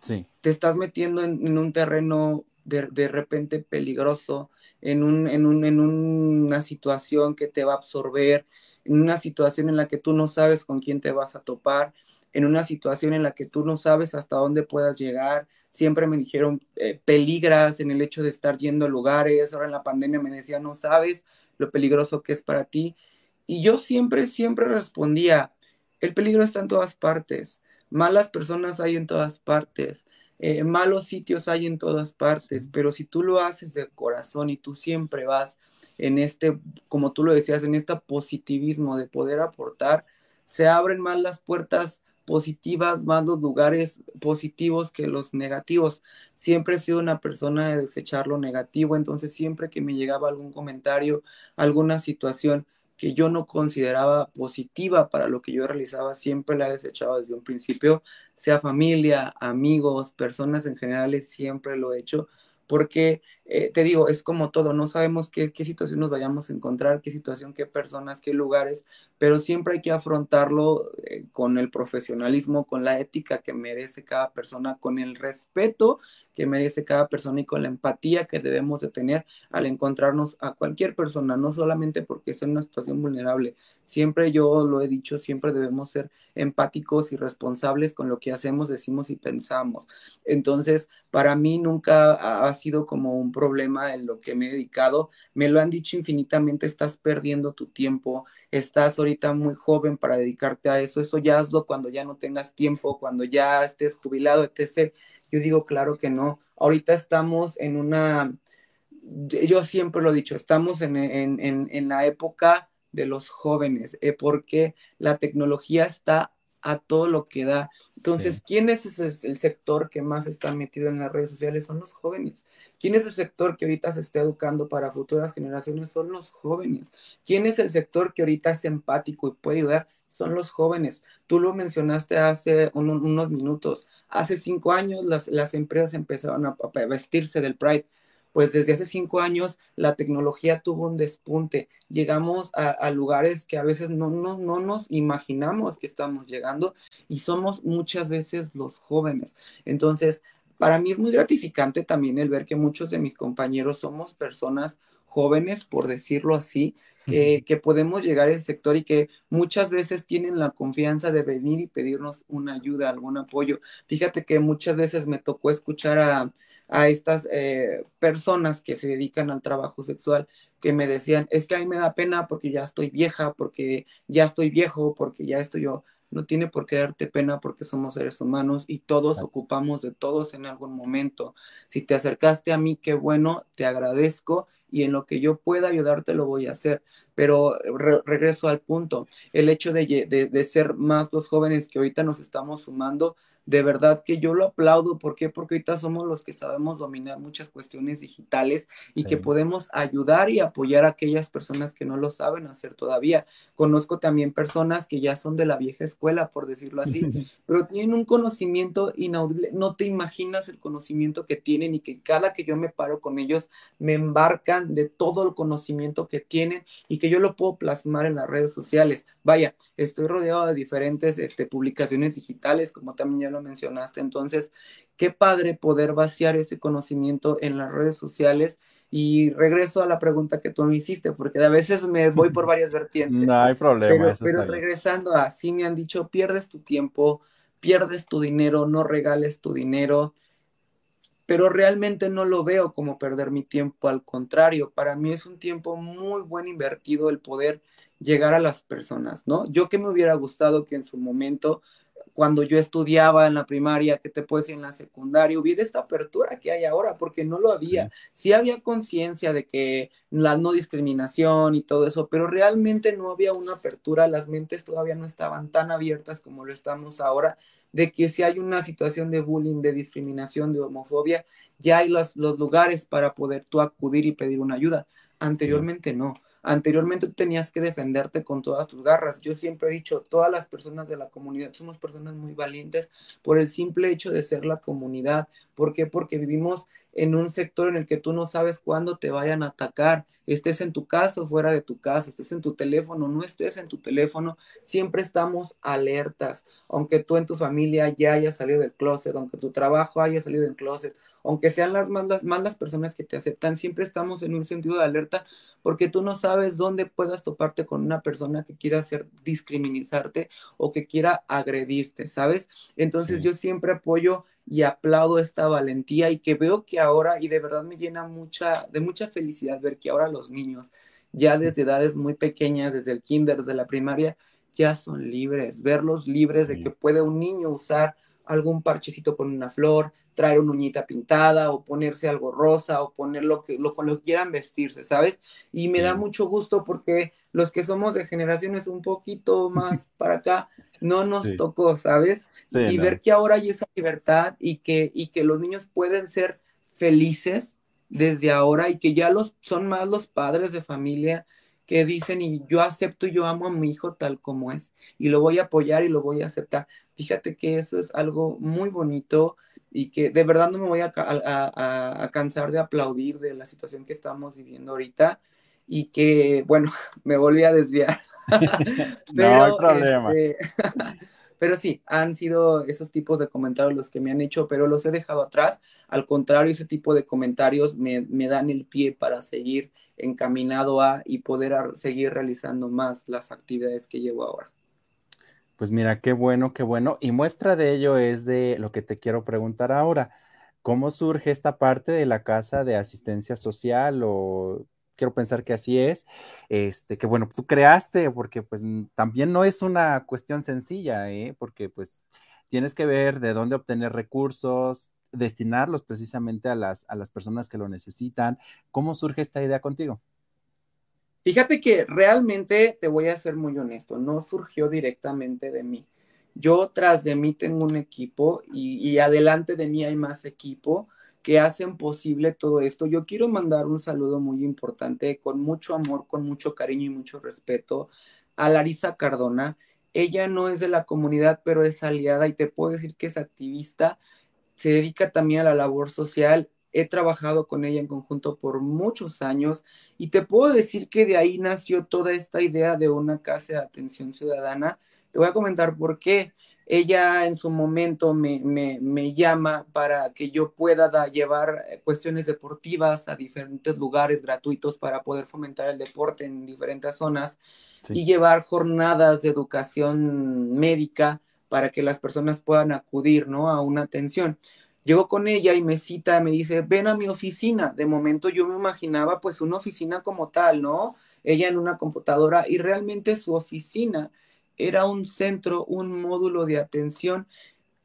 Sí. Te estás metiendo en, en un terreno de, de, repente peligroso, en, un, en, un, en una situación que te va a absorber, en una situación en la que tú no sabes con quién te vas a topar en una situación en la que tú no sabes hasta dónde puedas llegar. Siempre me dijeron, eh, peligras en el hecho de estar yendo a lugares. Ahora en la pandemia me decían, no sabes lo peligroso que es para ti. Y yo siempre, siempre respondía, el peligro está en todas partes. Malas personas hay en todas partes. Eh, malos sitios hay en todas partes, pero si tú lo haces de corazón y tú siempre vas en este, como tú lo decías, en este positivismo de poder aportar, se abren más las puertas positivas, más los lugares positivos que los negativos. Siempre he sido una persona de desechar lo negativo, entonces siempre que me llegaba algún comentario, alguna situación que yo no consideraba positiva para lo que yo realizaba, siempre la he desechado desde un principio, sea familia, amigos, personas en general, siempre lo he hecho, porque eh, te digo, es como todo, no sabemos qué, qué, situación nos vayamos a encontrar, qué situación, qué personas, qué lugares, pero siempre hay que afrontarlo eh, con el profesionalismo, con la ética que merece cada persona, con el respeto que merece cada persona y con la empatía que debemos de tener al encontrarnos a cualquier persona, no solamente porque es una situación vulnerable. Siempre yo lo he dicho, siempre debemos ser empáticos y responsables con lo que hacemos, decimos y pensamos. Entonces, para mí nunca ha sido como un problema en lo que me he dedicado. Me lo han dicho infinitamente, estás perdiendo tu tiempo, estás ahorita muy joven para dedicarte a eso, eso ya hazlo cuando ya no tengas tiempo, cuando ya estés jubilado, etc. Yo digo, claro que no. Ahorita estamos en una, yo siempre lo he dicho, estamos en, en, en, en la época de los jóvenes, eh, porque la tecnología está a todo lo que da. Entonces, sí. ¿quién es el, el, sector que más está metido en las redes sociales? Son los jóvenes. ¿Quién es el sector que ahorita se está educando para futuras generaciones? Son los jóvenes. ¿Quién es el sector que ahorita es empático y puede ayudar? Son los jóvenes. Tú lo mencionaste hace un, unos minutos. Hace cinco años las, las empresas empezaron a, a vestirse del Pride pues desde hace cinco años la tecnología tuvo un despunte. Llegamos a, a lugares que a veces no, no, no, nos imaginamos que estamos llegando y somos muchas veces los jóvenes. Entonces, para mí es muy gratificante también el ver que muchos de mis compañeros somos personas jóvenes, por decirlo así, que, que, podemos llegar a ese sector y que muchas veces tienen la confianza de venir y pedirnos una ayuda, algún apoyo. Fíjate que muchas veces me tocó escuchar a, a estas eh, personas que se dedican al trabajo sexual que me decían, es que a mí me da pena porque ya estoy vieja, porque ya estoy viejo, porque ya estoy yo. No tiene por qué darte pena porque somos seres humanos y todos Exacto. ocupamos de todos en algún momento. Si te acercaste a mí, qué bueno, te agradezco y en lo que yo pueda ayudarte lo voy a hacer. Pero regreso al punto, el hecho de, de, ser más los jóvenes que ahorita nos estamos sumando, de verdad que yo lo aplaudo. ¿Por qué? Porque ahorita somos los que sabemos dominar muchas cuestiones digitales y que podemos ayudar y apoyar a aquellas personas que no lo saben hacer todavía. Conozco también personas que ya son de la vieja escuela, por decirlo así, pero tienen un conocimiento inaudible. No te imaginas el conocimiento que tienen y que cada que yo me paro con ellos me embarcan de todo el conocimiento que tienen y que yo lo puedo plasmar en las redes sociales. Vaya, estoy rodeado de diferentes este, publicaciones digitales, como también ya lo mencionaste. Entonces, qué padre poder vaciar ese conocimiento en las redes sociales. Y regreso a la pregunta que tú me hiciste, porque a veces me voy por varias vertientes. No hay problema. Pero, regresando a, sí me han dicho, pierdes tu tiempo, pierdes tu dinero, no regales tu dinero, pero realmente no lo veo como perder mi tiempo, al contrario, para mí es un tiempo muy buen invertido el poder llegar a las personas, ¿no? Yo que me hubiera gustado que en su momento cuando yo estudiaba en la primaria, que te puedo decir en la secundaria, hubiera esta apertura que hay ahora, porque no lo había. Sí, había conciencia de que la no discriminación y todo eso, pero realmente no había una apertura, las mentes todavía no estaban tan abiertas como lo estamos ahora, de que si hay una situación de bullying, de discriminación, de homofobia, ya hay los, los lugares para poder tú acudir y pedir una ayuda. Anteriormente no. Anteriormente tenías que defenderte con todas tus garras. Yo siempre he dicho, todas las personas de la comunidad somos personas muy valientes por el simple hecho de ser la comunidad. ¿Por qué? Porque vivimos en un sector en el que tú no sabes cuándo te vayan a atacar. Estés en tu casa o fuera de tu casa, estés en tu teléfono, no estés en tu teléfono, siempre estamos alertas. Aunque tú en tu familia ya hayas salido del closet, aunque tu trabajo haya salido del closet, aunque sean las malas, malas personas que te aceptan, siempre estamos en un sentido de alerta porque tú no sabes dónde puedas toparte con una persona que quiera hacer discriminizarte o que quiera agredirte, ¿sabes? Entonces yo siempre apoyo y aplaudo esta valentía y que veo que ahora, y de verdad me llena mucha, de mucha felicidad ver que ahora los niños, ya desde edades muy pequeñas, desde el kinder, desde la primaria, ya son libres, verlos libres de que puede un niño usar algún parchecito con una flor, traer una uñita pintada o ponerse algo rosa o poner lo que lo, con lo que quieran vestirse, ¿sabes? Y me da mucho gusto porque los que somos de generaciones un poquito más para acá no nos tocó, ¿sabes? y ver que ahora hay esa libertad y que, y que los niños pueden ser felices desde ahora y que ya los son más los padres de familia que dicen y yo acepto y yo amo a mi hijo tal como es y lo voy a apoyar y lo voy a aceptar. Fíjate que eso es algo muy bonito y que de verdad no me voy a, a, cansar de aplaudir de la situación que estamos viviendo ahorita y que, bueno, me volví a desviar. Pero, no hay problema. Este, pero sí, han sido esos tipos de comentarios los que me han hecho, pero los he dejado atrás. Al contrario, ese tipo de comentarios me, me dan el pie para seguir encaminado a y poder seguir realizando más las actividades que llevo ahora. Pues mira, qué bueno, qué bueno. Y muestra de ello es de lo que te quiero preguntar ahora. ¿Cómo surge esta parte de la casa de asistencia social o quiero pensar que así es, este, que bueno, tú creaste, porque pues también no es una cuestión sencilla, ¿eh? porque pues tienes que ver de dónde obtener recursos, destinarlos precisamente a las, a las personas que lo necesitan. ¿Cómo surge esta idea contigo? Fíjate que realmente te voy a ser muy honesto, no surgió directamente de mí. Yo tras de mí tengo un equipo y, adelante de mí hay más equipo que hacen posible todo esto. Yo quiero mandar un saludo muy importante, con mucho amor, con mucho cariño y mucho respeto a Larisa Cardona. Ella no es de la comunidad, pero es aliada y te puedo decir que es activista se dedica también a la labor social. He trabajado con ella en conjunto por muchos años y te puedo decir que de ahí nació toda esta idea de una casa de atención ciudadana. Te voy a comentar por qué. Ella en su momento me, me, llama para que yo pueda llevar eh, cuestiones deportivas a diferentes lugares gratuitos para poder fomentar el deporte en diferentes zonas y llevar jornadas de educación médica para que las personas puedan acudir, ¿no? A una atención. Llego con ella y me cita, me dice, ven a mi oficina. De momento yo me imaginaba pues una oficina como tal, ¿no? Ella en una computadora y realmente su oficina era un centro, un módulo de atención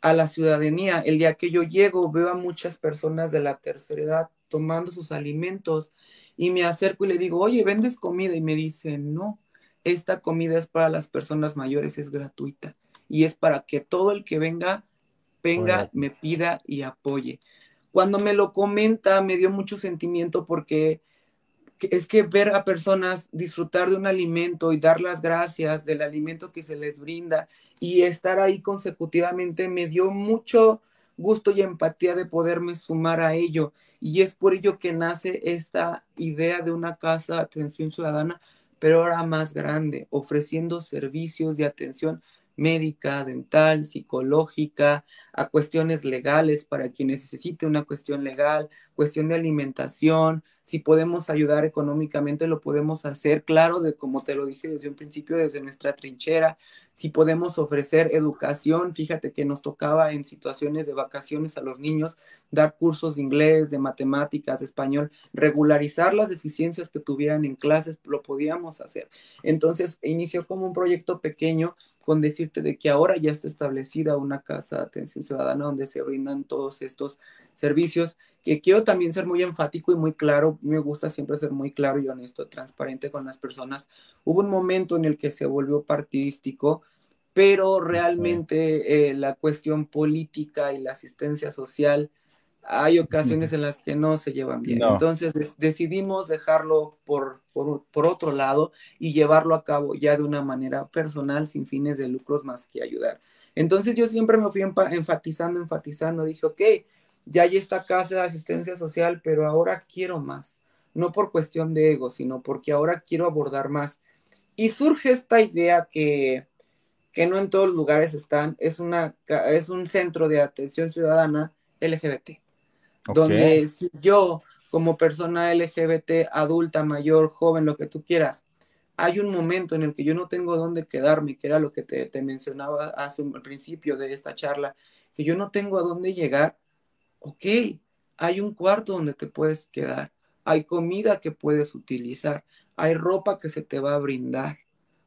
a la ciudadanía. El día que yo llego veo a muchas personas de la tercera edad, tomando sus alimentos y me acerco y le digo, oye, ¿vendes comida? Y me dice, no, esta comida es para las personas mayores, es gratuita y es para que todo el que venga, venga, me pida y apoye. Cuando me lo comenta, me dio mucho sentimiento porque es que ver a personas disfrutar de un alimento y dar las gracias del alimento que se les brinda y estar ahí consecutivamente me dio mucho gusto y empatía de poderme sumar a ello. Y es por ello que nace esta idea de una casa de atención ciudadana, pero ahora más grande, ofreciendo servicios de atención médica, dental, psicológica, a cuestiones legales para quien necesite una cuestión legal, cuestión de alimentación, si podemos ayudar económicamente lo podemos hacer, claro, de como te lo dije desde un principio, desde nuestra trinchera, si podemos ofrecer educación, fíjate que nos tocaba en situaciones de vacaciones a los niños dar cursos de inglés, de matemáticas, de español, regularizar las deficiencias que tuvieran en clases, lo podíamos hacer. Entonces, inició como un proyecto pequeño con decirte de que ahora ya está establecida una casa de atención ciudadana donde se brindan todos estos servicios, que quiero también ser muy enfático y muy claro, me gusta siempre ser muy claro y honesto, transparente con las personas. Hubo un momento en el que se volvió partidístico, pero realmente eh, la cuestión política y la asistencia social hay ocasiones en las que no se llevan bien. Entonces decidimos dejarlo por, por, otro lado y llevarlo a cabo ya de una manera personal, sin fines de lucros más que ayudar. Entonces yo siempre me fui enfatizando, enfatizando, dije, ok, ya hay esta casa de asistencia social, pero ahora quiero más. No por cuestión de ego, sino porque ahora quiero abordar más. Y surge esta idea que, que no en todos los lugares están, es, una, es un centro de atención ciudadana LGBT donde si yo como persona LGBT, adulta, mayor, joven, lo que tú quieras, hay un momento en el que yo no tengo dónde quedarme, que era lo que te, mencionaba hace al principio de esta charla, que yo no tengo a dónde llegar, ok, hay un cuarto donde te puedes quedar, hay comida que puedes utilizar, hay ropa que se te va a brindar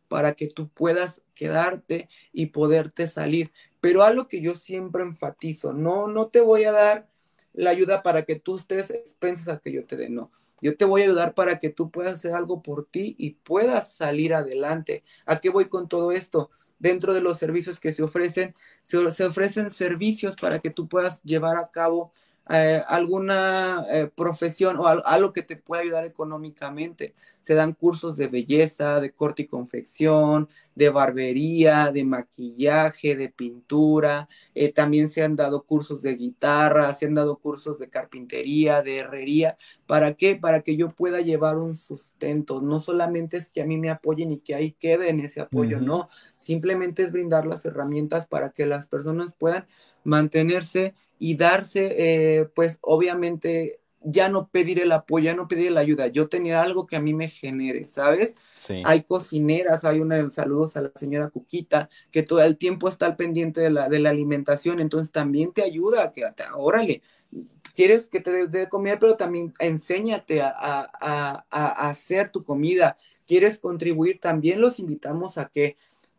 para que tú puedas quedarte y poderte salir. Pero algo que yo siempre enfatizo, no, no te voy a dar la ayuda para que tú estés expensas a que yo te dé, no. Yo te voy a ayudar para que tú puedas hacer algo por ti y puedas salir adelante. ¿A qué voy con todo esto? Dentro de los servicios que se ofrecen, se, se ofrecen servicios para que tú puedas llevar a cabo eh, alguna eh, profesión o algo que te pueda ayudar económicamente. Se dan cursos de belleza, de corte y confección, de barbería, de maquillaje, de pintura. Eh, también se han dado cursos de guitarra, se han dado cursos de carpintería, de herrería. ¿Para qué? Para que yo pueda llevar un sustento. No solamente es que a mí me apoyen y que ahí quede en ese apoyo, no. Simplemente es brindar las herramientas para que las personas puedan mantenerse y darse, eh, pues obviamente ya no pedir el apoyo, ya no pedir la ayuda, yo tenía algo que a mí me genere, ¿sabes? Sí. Hay cocineras, hay una, saludos a la señora Cuquita, que todo el tiempo está al pendiente de la, de la alimentación, entonces también te ayuda, que órale, quieres que te dé comer, pero también enséñate a, a, a, hacer tu comida, quieres contribuir, también los invitamos a que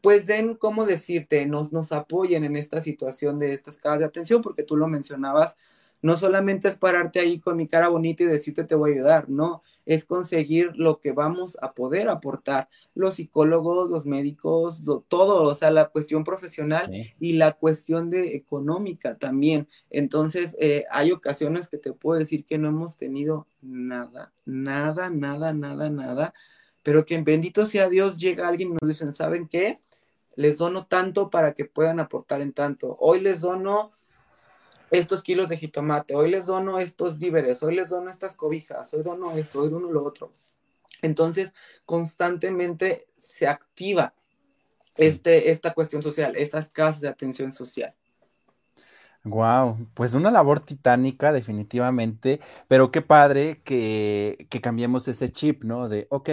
pues den, ¿cómo decirte? Nos, nos apoyen en esta situación de estas casas de atención, porque tú lo mencionabas, no solamente es pararte ahí con mi cara bonita y decirte te voy a ayudar, no, es conseguir lo que vamos a poder aportar, los psicólogos, los médicos, todo, o sea, la cuestión profesional y la cuestión de económica también. Entonces, eh, hay ocasiones que te puedo decir que no hemos tenido nada, nada, nada, nada, nada, pero que bendito sea Dios, llega alguien y nos dicen, ¿saben qué? Les dono tanto para que puedan aportar en tanto. Hoy les dono estos kilos de jitomate, hoy les dono estos víveres, hoy les dono estas cobijas, hoy dono esto, hoy dono lo otro. Entonces, constantemente se activa este, esta cuestión social, estas casas de atención social. Wow, pues una labor titánica definitivamente, pero qué padre que, que cambiemos ese chip, ¿no? De, ok,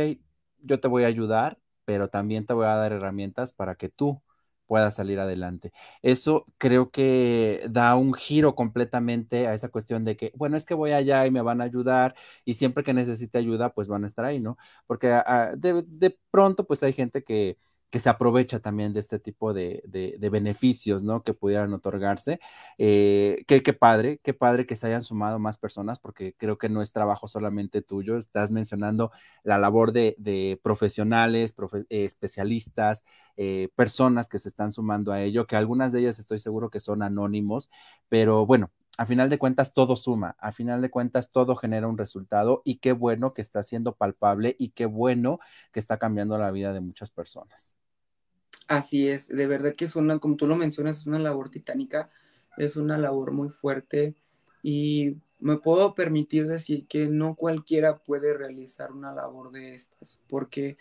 yo te voy a ayudar, pero también te voy a dar herramientas para que tú puedas salir adelante. Eso creo que da un giro completamente a esa cuestión de que, bueno, es que voy allá y me van a ayudar y siempre que necesite ayuda, pues van a estar ahí, ¿no? Porque ah, de, pronto, pues hay gente que, que se aprovecha también de este tipo de, beneficios, ¿no? Que pudieran otorgarse. Eh, qué, padre, qué padre que se hayan sumado más personas, porque creo que no es trabajo solamente tuyo. Estás mencionando la labor de, profesionales, eh, especialistas, eh, personas que se están sumando a ello, que algunas de ellas estoy seguro que son anónimos, pero bueno, a final de cuentas todo suma, a final de cuentas todo genera un resultado y qué bueno que está siendo palpable y qué bueno que está cambiando la vida de muchas personas. Así es, de verdad que es una, como tú lo mencionas, es una labor titánica, es una labor muy fuerte y me puedo permitir decir que no cualquiera puede realizar una labor de estas, porque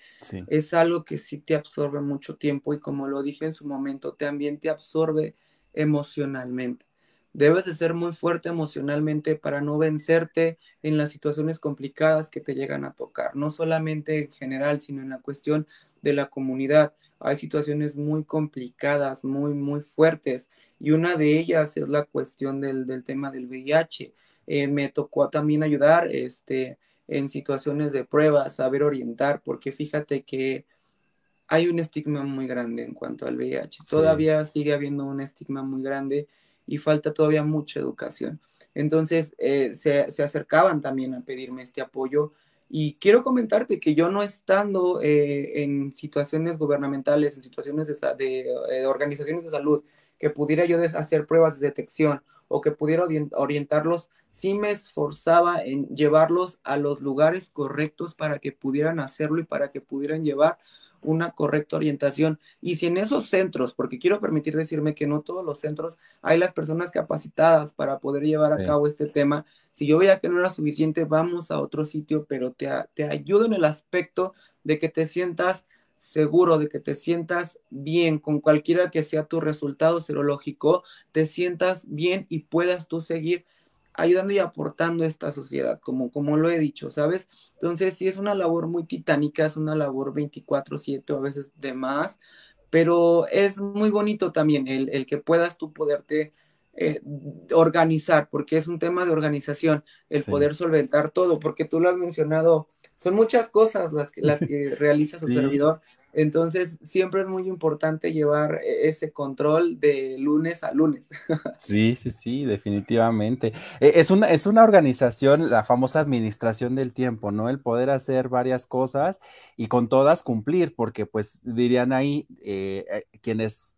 es algo que sí te absorbe mucho tiempo y como lo dije en su momento, también te absorbe emocionalmente. Debes de ser muy fuerte emocionalmente para no vencerte en las situaciones complicadas que te llegan a tocar, no solamente en general, sino en la cuestión de la comunidad. Hay situaciones muy complicadas, muy, muy fuertes, y una de ellas es la cuestión del, tema del VIH. Eh, me tocó también ayudar este, en situaciones de pruebas, saber orientar, porque fíjate que hay un estigma muy grande en cuanto al VIH. Todavía sigue habiendo un estigma muy grande y falta todavía mucha educación. Entonces, eh, se, acercaban también a pedirme este apoyo y quiero comentarte que yo no estando eh, en situaciones gubernamentales, en situaciones de, eh, organizaciones de salud, que pudiera yo hacer pruebas de detección o que pudiera orientarlos, sí me esforzaba en llevarlos a los lugares correctos para que pudieran hacerlo y para que pudieran llevar una correcta orientación. Y si en esos centros, porque quiero permitir decirme que no todos los centros hay las personas capacitadas para poder llevar a cabo este tema, si yo veía que no era suficiente, vamos a otro sitio, pero te, te ayudo en el aspecto de que te sientas seguro, de que te sientas bien con cualquiera que sea tu resultado serológico, te sientas bien y puedas tú seguir ayudando y aportando a esta sociedad, como, como lo he dicho, ¿sabes? Entonces, sí es una labor muy titánica, es una labor 24/7 a veces de más, pero es muy bonito también el, el que puedas tú poderte eh, organizar, porque es un tema de organización, el poder solventar todo, porque tú lo has mencionado son muchas cosas las que, las que realiza su servidor. Entonces, siempre es muy importante llevar e, ese control de lunes a lunes. Sí, sí, sí, definitivamente. E, es una, es una organización, la famosa administración del tiempo, ¿no? El poder hacer varias cosas y con todas cumplir, porque pues dirían ahí eh, eh, quienes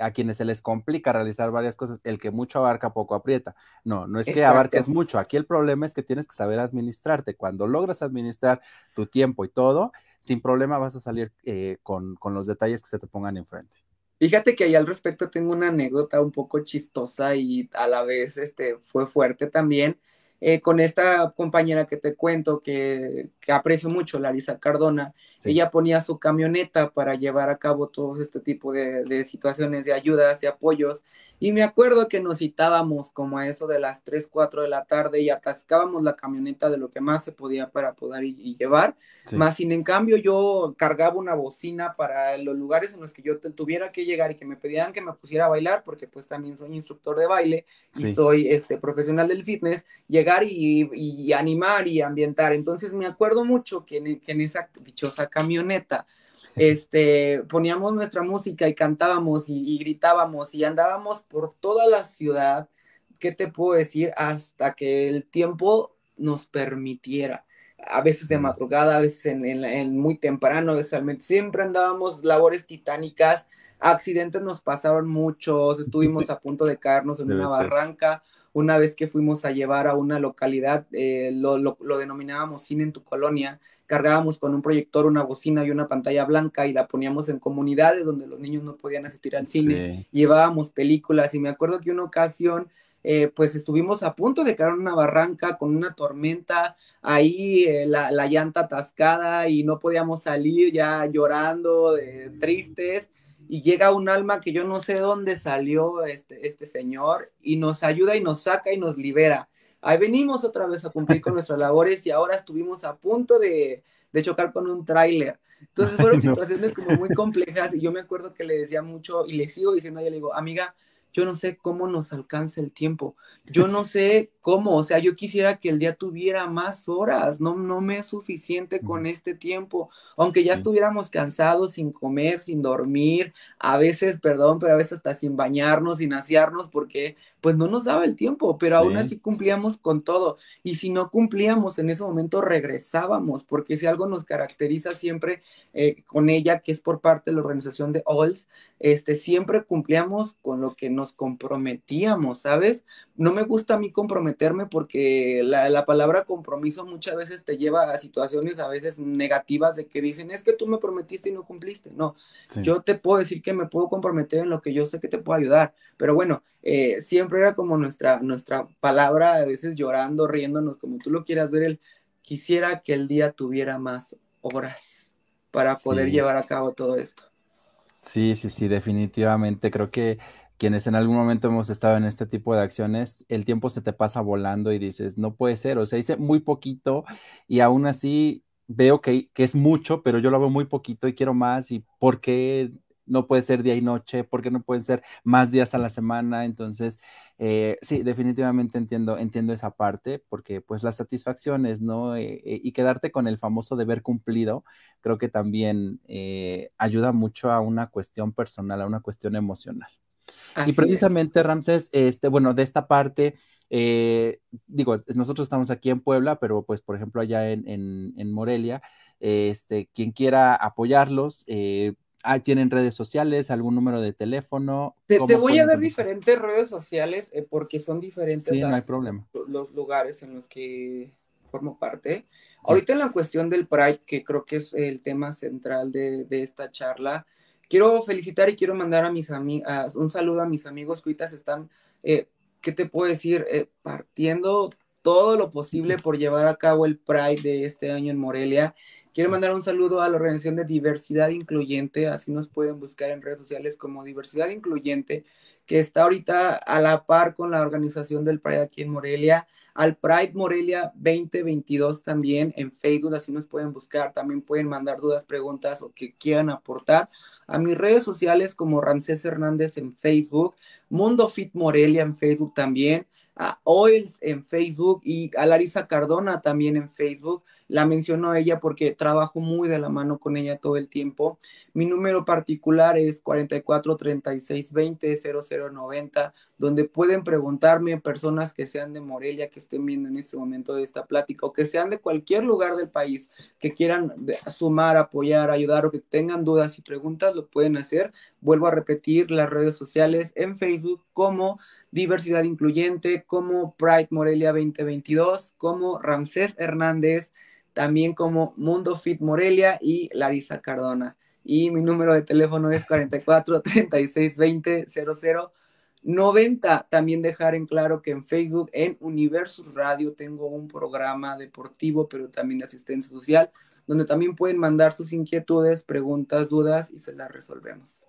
a quienes se les complica realizar varias cosas, el que mucho abarca, poco aprieta. No, no es que abarques mucho. Aquí el problema es que tienes que saber administrarte. Cuando logras administrar tu tiempo y todo, sin problema vas a salir eh, con, con los detalles que se te pongan enfrente. Fíjate que ahí al respecto tengo una anécdota un poco chistosa y a la vez este, fue fuerte también. Eh, con esta compañera que te cuento, que, aprecio mucho, Larisa Cardona, ella ponía su camioneta para llevar a cabo todo este tipo de, de, situaciones de ayudas, de apoyos, y me acuerdo que nos citábamos como a eso de las 3, 4 de la tarde y atascábamos la camioneta de lo que más se podía para poder y, llevar. Más sin en cambio yo cargaba una bocina para los lugares en los que yo tuviera que llegar y que me pedían que me pusiera a bailar, porque pues también soy instructor de baile y soy este profesional del fitness, llegar y, animar y ambientar. Entonces me acuerdo mucho que en, que en esa dichosa camioneta este, poníamos nuestra música y cantábamos y, gritábamos y andábamos por toda la ciudad, ¿qué te puedo decir? Hasta que el tiempo nos permitiera. A veces de madrugada, a veces en, muy temprano, a veces siempre andábamos labores titánicas, accidentes nos pasaron muchos, estuvimos a punto de caernos en una barranca, una vez que fuimos a llevar a una localidad, eh, lo, lo, denominábamos cine en tu colonia, cargábamos con un proyector, una bocina y una pantalla blanca y la poníamos en comunidades donde los niños no podían asistir al cine, llevábamos películas y me acuerdo que una ocasión... Eh, pues estuvimos a punto de caer en una barranca con una tormenta, ahí eh, la, la, llanta atascada y no podíamos salir ya llorando, tristes y llega un alma que yo no sé dónde salió este, este señor y nos ayuda y nos saca y nos libera. Ahí venimos otra vez a cumplir con nuestras labores y ahora estuvimos a punto de, de chocar con un tráiler. Entonces fueron situaciones como muy complejas y yo me acuerdo que le decía mucho y le sigo diciendo a ella, le digo, amiga, yo no sé cómo nos alcanza el tiempo, yo no sé ¿cómo? O sea, yo quisiera que el día tuviera más horas, no, no me es suficiente con este tiempo, aunque ya estuviéramos cansados, sin comer, sin dormir, a veces, perdón, pero a veces hasta sin bañarnos, sin asearnos, porque pues no nos daba el tiempo, pero aún así cumplíamos con todo. Y si no cumplíamos en ese momento, regresábamos, porque si algo nos caracteriza siempre eh, con ella, que es por parte de la organización de ALLS, este, siempre cumplíamos con lo que nos comprometíamos, ¿sabes? No me gusta a mí comprometerme porque la, palabra compromiso muchas veces te lleva a situaciones a veces negativas de que dicen, es que tú me prometiste y no cumpliste. No, yo te puedo decir que me puedo comprometer en lo que yo sé que te puedo ayudar, pero bueno, eh, siempre era como nuestra, nuestra palabra, a veces llorando, riéndonos, como tú lo quieras ver, el quisiera que el día tuviera más horas para poder llevar a cabo todo esto. Sí, sí, sí, definitivamente. Creo que quienes en algún momento hemos estado en este tipo de acciones, el tiempo se te pasa volando y dices, no puede ser, o sea, hice muy poquito y aún así veo que, que es mucho, pero yo lo veo muy poquito y quiero más y por qué no puede ser día y noche, porque no pueden ser más días a la semana. Entonces, eh, sí, definitivamente entiendo, entiendo esa parte, porque pues las satisfacciones, ¿no? Eh, eh, y quedarte con el famoso deber cumplido, creo que también ayuda mucho a una cuestión personal, a una cuestión emocional. Y precisamente, Ramses, este, bueno, de esta parte, digo, nosotros estamos aquí en Puebla, pero pues, por ejemplo, allá en, en Morelia, este, quien quiera apoyarlos, eh, Ah, ¿Tienen redes sociales? ¿Algún número de teléfono? Te, voy a dar diferentes redes sociales eh, porque son diferentes sí, no hay problema. los lugares en los que formo parte. Ahorita en la cuestión del Pride, que creo que es el tema central de, esta charla, quiero felicitar y quiero mandar a mis amigos un saludo a mis amigos que ahorita se están, eh, ¿qué te puedo decir? Eh, partiendo todo lo posible por llevar a cabo el Pride de este año en Morelia. Quiero mandar un saludo a la organización de Diversidad Incluyente, así nos pueden buscar en redes sociales como Diversidad Incluyente, que está ahorita a la par con la organización del Pride aquí en Morelia, al Pride Morelia 2022 también en Facebook, así nos pueden buscar, también pueden mandar dudas, preguntas o que quieran aportar a mis redes sociales como Ramsés Hernández en Facebook, Mundo Fit Morelia en Facebook también, a Oils en Facebook y a Larisa Cardona también en Facebook. La menciono a ella porque trabajo muy de la mano con ella todo el tiempo. Mi número particular es 44 36 20 0090, donde pueden preguntarme personas que sean de Morelia, que estén viendo en este momento de esta plática o que sean de cualquier lugar del país, que quieran sumar, apoyar, ayudar o que tengan dudas y preguntas, lo pueden hacer. Vuelvo a repetir las redes sociales en Facebook como Diversidad Incluyente, como Pride Morelia 2022, como Ramsés Hernández también como Mundo Fit Morelia y Larisa Cardona. Y mi número de teléfono es 44 36 20 00 90. También dejar en claro que en Facebook, en Universus Radio, tengo un programa deportivo, pero también de asistencia social, donde también pueden mandar sus inquietudes, preguntas, dudas y se las resolvemos.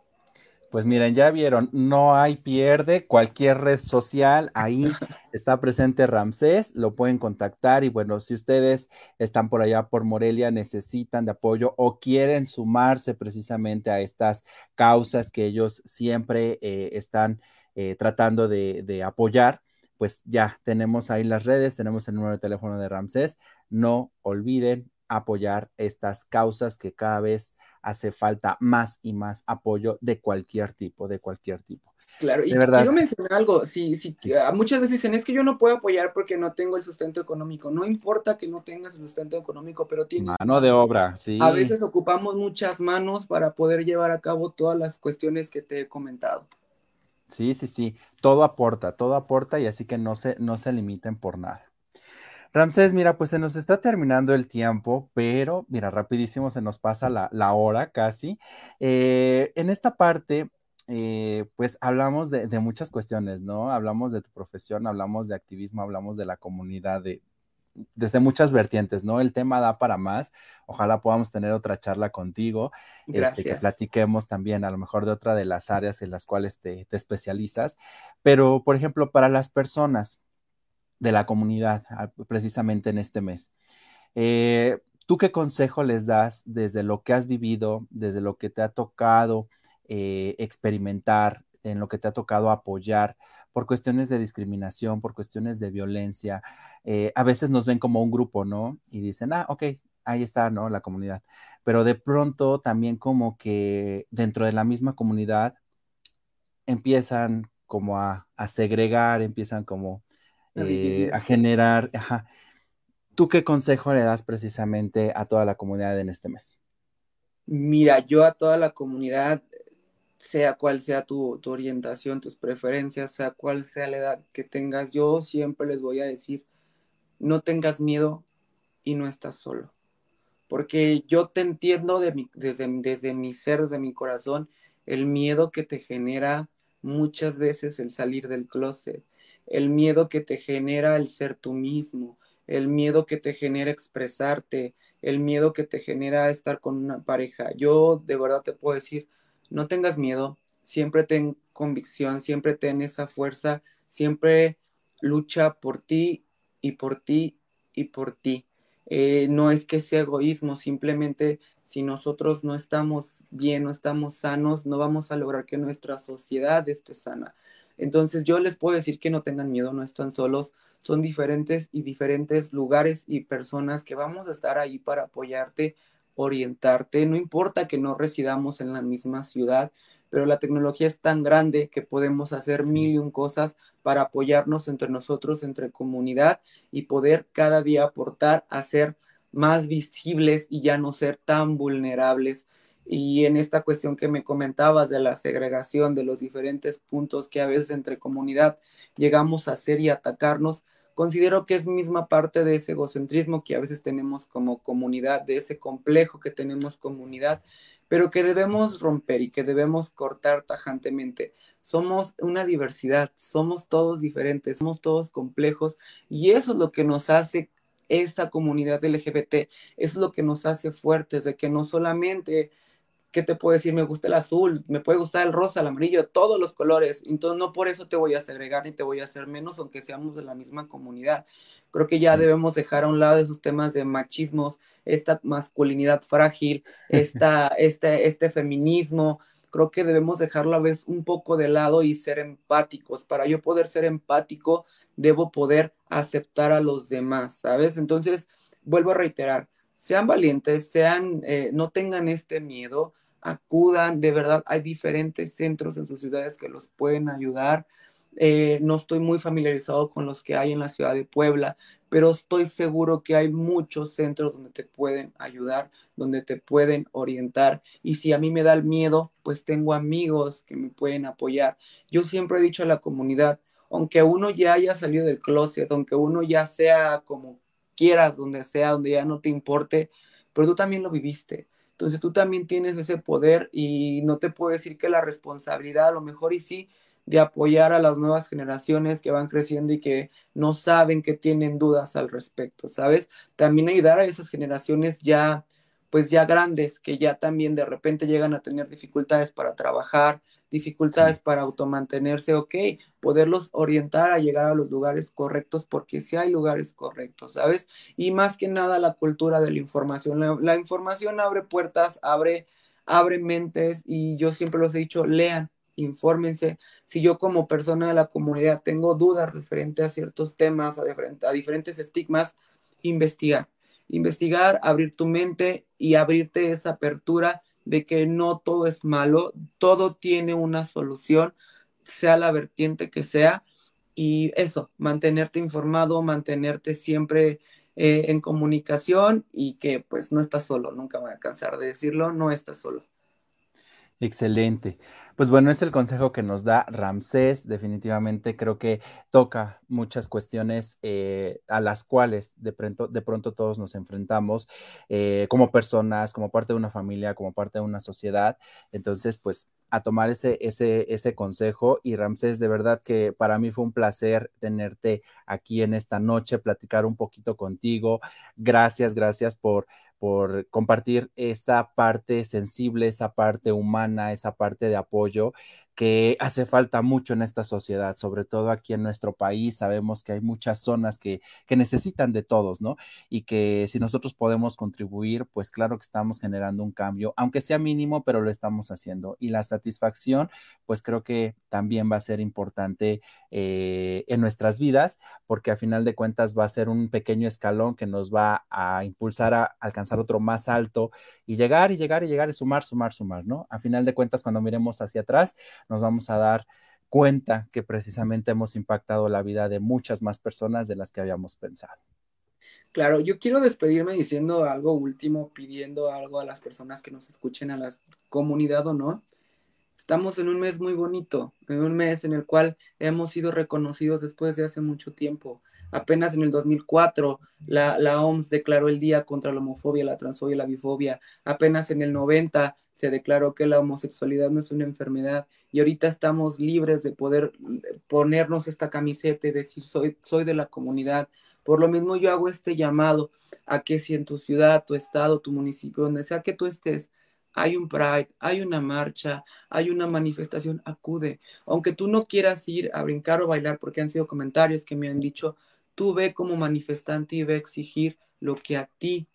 Pues miren, ya vieron, no hay pierde, cualquier red social, ahí está presente Ramsés, lo pueden contactar y bueno, si ustedes están por allá por Morelia, necesitan de apoyo o quieren sumarse precisamente a estas causas que ellos siempre eh, están eh, tratando de, de apoyar, pues ya tenemos ahí las redes, tenemos el número de teléfono de Ramsés, no olviden apoyar estas causas que cada vez hace falta más y más apoyo de cualquier tipo, de cualquier tipo. Claro, y quiero mencionar algo, si, si, muchas veces dicen, es que yo no puedo apoyar porque no tengo el sustento económico, no importa que no tengas el sustento económico, pero tienes... Mano de obra, sí. A veces ocupamos muchas manos para poder llevar a cabo todas las cuestiones que te he comentado. Sí, sí, sí, todo aporta, todo aporta y así que no se, no se limiten por nada. Ramsés, mira, pues se nos está terminando el tiempo, pero mira, rapidísimo se nos pasa la, hora casi. Eh, en esta parte, eh, pues hablamos de, muchas cuestiones, ¿no? Hablamos de tu profesión, hablamos de activismo, hablamos de la comunidad, de, desde muchas vertientes, ¿no? El tema da para más. Ojalá podamos tener otra charla contigo, este, que platiquemos también a lo mejor de otra de las áreas en las cuales te, te especializas. Pero, por ejemplo, para las personas de la comunidad ah, precisamente en este mes. Eh, ¿Tú qué consejo les das desde lo que has vivido, desde lo que te ha tocado eh, experimentar, en lo que te ha tocado apoyar por cuestiones de discriminación, por cuestiones de violencia, eh, a veces nos ven como un grupo, ¿no? Y dicen, ah, ok, ahí está, ¿no? La comunidad. Pero de pronto también como que dentro de la misma comunidad empiezan como a, segregar, empiezan como a, eh, generar, ajá. ¿Tú qué consejo le das precisamente a toda la comunidad en este mes? Mira, yo a toda la comunidad, sea cual sea tu, tu orientación, tus preferencias, sea cual sea la edad que tengas, yo siempre les voy a decir, no tengas miedo y no estás solo porque yo te entiendo de desde, desde mi ser, desde mi corazón, el miedo que te genera muchas veces el salir del closet, el miedo que te genera el ser tú mismo, el miedo que te genera expresarte, el miedo que te genera estar con una pareja. Yo de verdad te puedo decir, no tengas miedo, siempre ten convicción, siempre ten esa fuerza, siempre lucha por ti y por ti y por ti. Eh, no es que sea egoísmo, simplemente si nosotros no estamos bien, no estamos sanos, no vamos a lograr que nuestra sociedad esté sana. Entonces yo les puedo decir que no tengan miedo, no están solos, son diferentes y diferentes lugares y personas que vamos a estar ahí para apoyarte, orientarte, no importa que no residamos en la misma ciudad, pero la tecnología es tan grande que podemos hacer mil y un cosas para apoyarnos entre nosotros, entre comunidad y poder cada día aportar a ser más visibles y ya no ser tan vulnerables. Y en esta cuestión que me comentabas de la segregación, de los diferentes puntos que a veces entre comunidad llegamos a hacer y atacarnos, considero que es misma parte de ese egocentrismo que a veces tenemos como comunidad, de ese complejo que tenemos comunidad, pero que debemos romper y que debemos cortar tajantemente. Somos una diversidad, somos todos diferentes, somos todos complejos y eso es lo que nos hace esta comunidad LGBT, es lo que nos hace fuertes, de que no solamente ¿qué te puedo decir? Me gusta el azul, me puede gustar el rosa, el amarillo, todos los colores. Entonces, no por eso te voy a segregar ni te voy a hacer menos, aunque seamos de la misma comunidad. Creo que ya debemos dejar a un lado esos temas de machismos, esta masculinidad frágil, esta, este, este feminismo. Creo que debemos dejarlo a veces un poco de lado y ser empáticos. Para yo poder ser empático, debo poder aceptar a los demás, ¿sabes? Entonces, vuelvo a reiterar, sean valientes, sean, eh, no tengan este miedo, acudan, de verdad hay diferentes centros en sus ciudades que los pueden ayudar. Eh, no estoy muy familiarizado con los que hay en la ciudad de Puebla, pero estoy seguro que hay muchos centros donde te pueden ayudar, donde te pueden orientar. Y si a mí me da el miedo, pues tengo amigos que me pueden apoyar. Yo siempre he dicho a la comunidad, aunque uno ya haya salido del closet, aunque uno ya sea como quieras, donde sea, donde ya no te importe, pero tú también lo viviste. Entonces tú también tienes ese poder y no te puedo decir que la responsabilidad a lo mejor y sí de apoyar a las nuevas generaciones que van creciendo y que no saben que tienen dudas al respecto, ¿sabes? También ayudar a esas generaciones ya pues ya grandes que ya también de repente llegan a tener dificultades para trabajar, dificultades para automantenerse, ok, poderlos orientar a llegar a los lugares correctos porque sí hay lugares correctos, ¿sabes? Y más que nada la cultura de la información. La, información abre puertas, abre, abre mentes y yo siempre los he dicho, lean, infórmense. Si yo como persona de la comunidad tengo dudas referente a ciertos temas, a, a diferentes estigmas, investigar investigar, abrir tu mente y abrirte esa apertura de que no todo es malo, todo tiene una solución, sea la vertiente que sea. Y eso, mantenerte informado, mantenerte siempre eh, en comunicación y que pues no estás solo, nunca me voy a cansar de decirlo, no estás solo. Excelente. Pues bueno, es el consejo que nos da Ramsés. Definitivamente creo que toca muchas cuestiones eh, a las cuales de pronto, de pronto todos nos enfrentamos eh, como personas, como parte de una familia, como parte de una sociedad. Entonces, pues a tomar ese, ese, ese consejo. Y Ramsés, de verdad que para mí fue un placer tenerte aquí en esta noche, platicar un poquito contigo. Gracias, gracias por, por compartir esa parte sensible, esa parte humana, esa parte de apoyo que hace falta mucho en esta sociedad, sobre todo aquí en nuestro país. Sabemos que hay muchas zonas que, que necesitan de todos, ¿no? Y que si nosotros podemos contribuir, pues claro que estamos generando un cambio, aunque sea mínimo, pero lo estamos haciendo. Y la satisfacción, pues creo que también va a ser importante eh, en nuestras vidas, porque a final de cuentas va a ser un pequeño escalón que nos va a impulsar a alcanzar otro más alto y llegar y llegar y llegar y sumar, sumar, sumar, ¿no? A final de cuentas, cuando miremos hacia atrás, nos vamos a dar cuenta que precisamente hemos impactado la vida de muchas más personas de las que habíamos pensado. Claro, yo quiero despedirme diciendo algo último, pidiendo algo a las personas que nos escuchen, a la comunidad o no. Estamos en un mes muy bonito, en un mes en el cual hemos sido reconocidos después de hace mucho tiempo. Apenas en el 2004 la, la, OMS declaró el Día contra la Homofobia, la Transfobia y la Bifobia. Apenas en el 90 se declaró que la homosexualidad no es una enfermedad y ahorita estamos libres de poder eh, ponernos esta camiseta y decir soy, soy de la comunidad. Por lo mismo yo hago este llamado a que si en tu ciudad, tu estado, tu municipio, donde sea que tú estés, hay un Pride, hay una marcha, hay una manifestación, acude. Aunque tú no quieras ir a brincar o bailar, porque han sido comentarios que me han dicho, Tú ve como manifestante y ve a exigir lo que a ti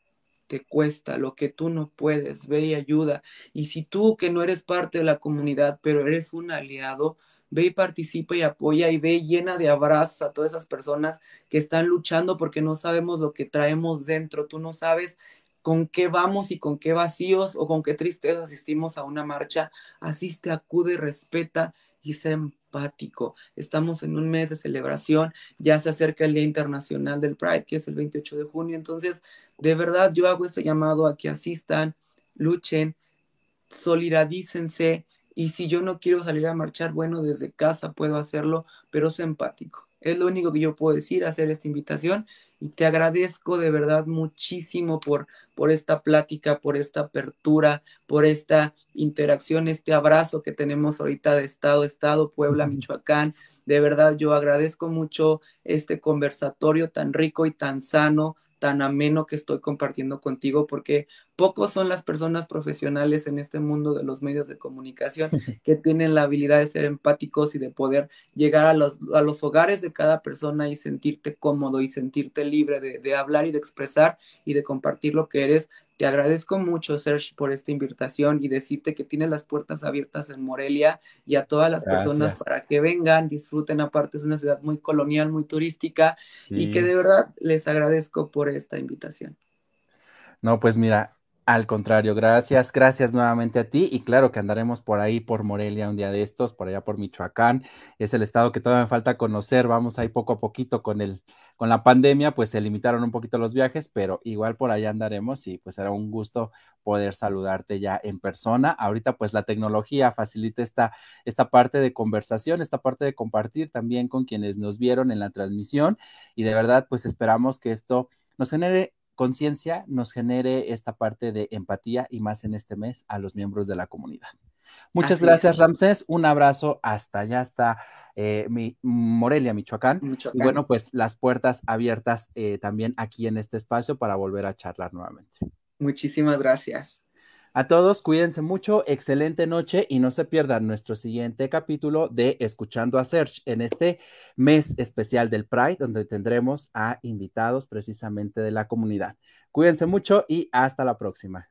te cuesta, lo que tú no puedes, ve y ayuda. Y si tú que no eres parte de la comunidad, pero eres un aliado, ve y participa y apoya y ve llena de abrazos a todas esas personas que están luchando porque no sabemos lo que traemos dentro. Tú no sabes con qué vamos y con qué vacíos o con qué tristeza asistimos a una marcha. Asiste, acude, respeta y sé Estamos en un mes de celebración, ya se acerca el Día Internacional del Pride, que es el 28 de junio. Entonces, de verdad, yo hago este llamado a que asistan, luchen, solidarícense. Y si yo no quiero salir a marchar, bueno, desde casa puedo hacerlo, pero sé empático. Es lo único que yo puedo decir, hacer esta invitación y te agradezco de verdad muchísimo por, por esta plática, por esta apertura, por esta interacción, este abrazo que tenemos ahorita de Estado, Estado, Puebla, Michoacán. De verdad, yo agradezco mucho este conversatorio tan rico y tan sano tan ameno que estoy compartiendo contigo, porque pocos son las personas profesionales en este mundo de los medios de comunicación que tienen la habilidad de ser empáticos y de poder llegar a los, a los hogares de cada persona y sentirte cómodo y sentirte libre de, de hablar y de expresar y de compartir lo que eres te agradezco mucho, Serge, por esta invitación y decirte que tienes las puertas abiertas en Morelia y a todas las personas para que vengan, disfruten. Aparte, es una ciudad muy colonial, muy turística y que de verdad les agradezco por esta invitación. No, pues mira, al contrario, gracias, gracias nuevamente a ti. Y claro que andaremos por ahí, por Morelia un día de estos, por allá por Michoacán, es el estado que todavía me falta conocer, vamos ahí poco a poquito con el, con la pandemia, pues se limitaron un poquito los viajes, pero igual por allá andaremos y pues será un gusto poder saludarte ya en persona. Ahorita pues la tecnología facilita esta, esta parte de conversación, esta parte de compartir también con quienes nos vieron en la transmisión. Y de verdad pues esperamos que esto nos genere conciencia nos genere esta parte de empatía y más en este mes a los miembros de la comunidad. Muchas gracias, Ramsés. Un abrazo hasta allá, hasta eh, mi, Morelia, Michoacán. Y bueno, pues las puertas abiertas eh, también aquí en este espacio para volver a charlar nuevamente. Muchísimas gracias. A todos, cuídense mucho, excelente noche y no se pierdan nuestro siguiente capítulo de Escuchando a Search en este mes especial del Pride, donde tendremos a invitados precisamente de la comunidad. Cuídense mucho y hasta la próxima.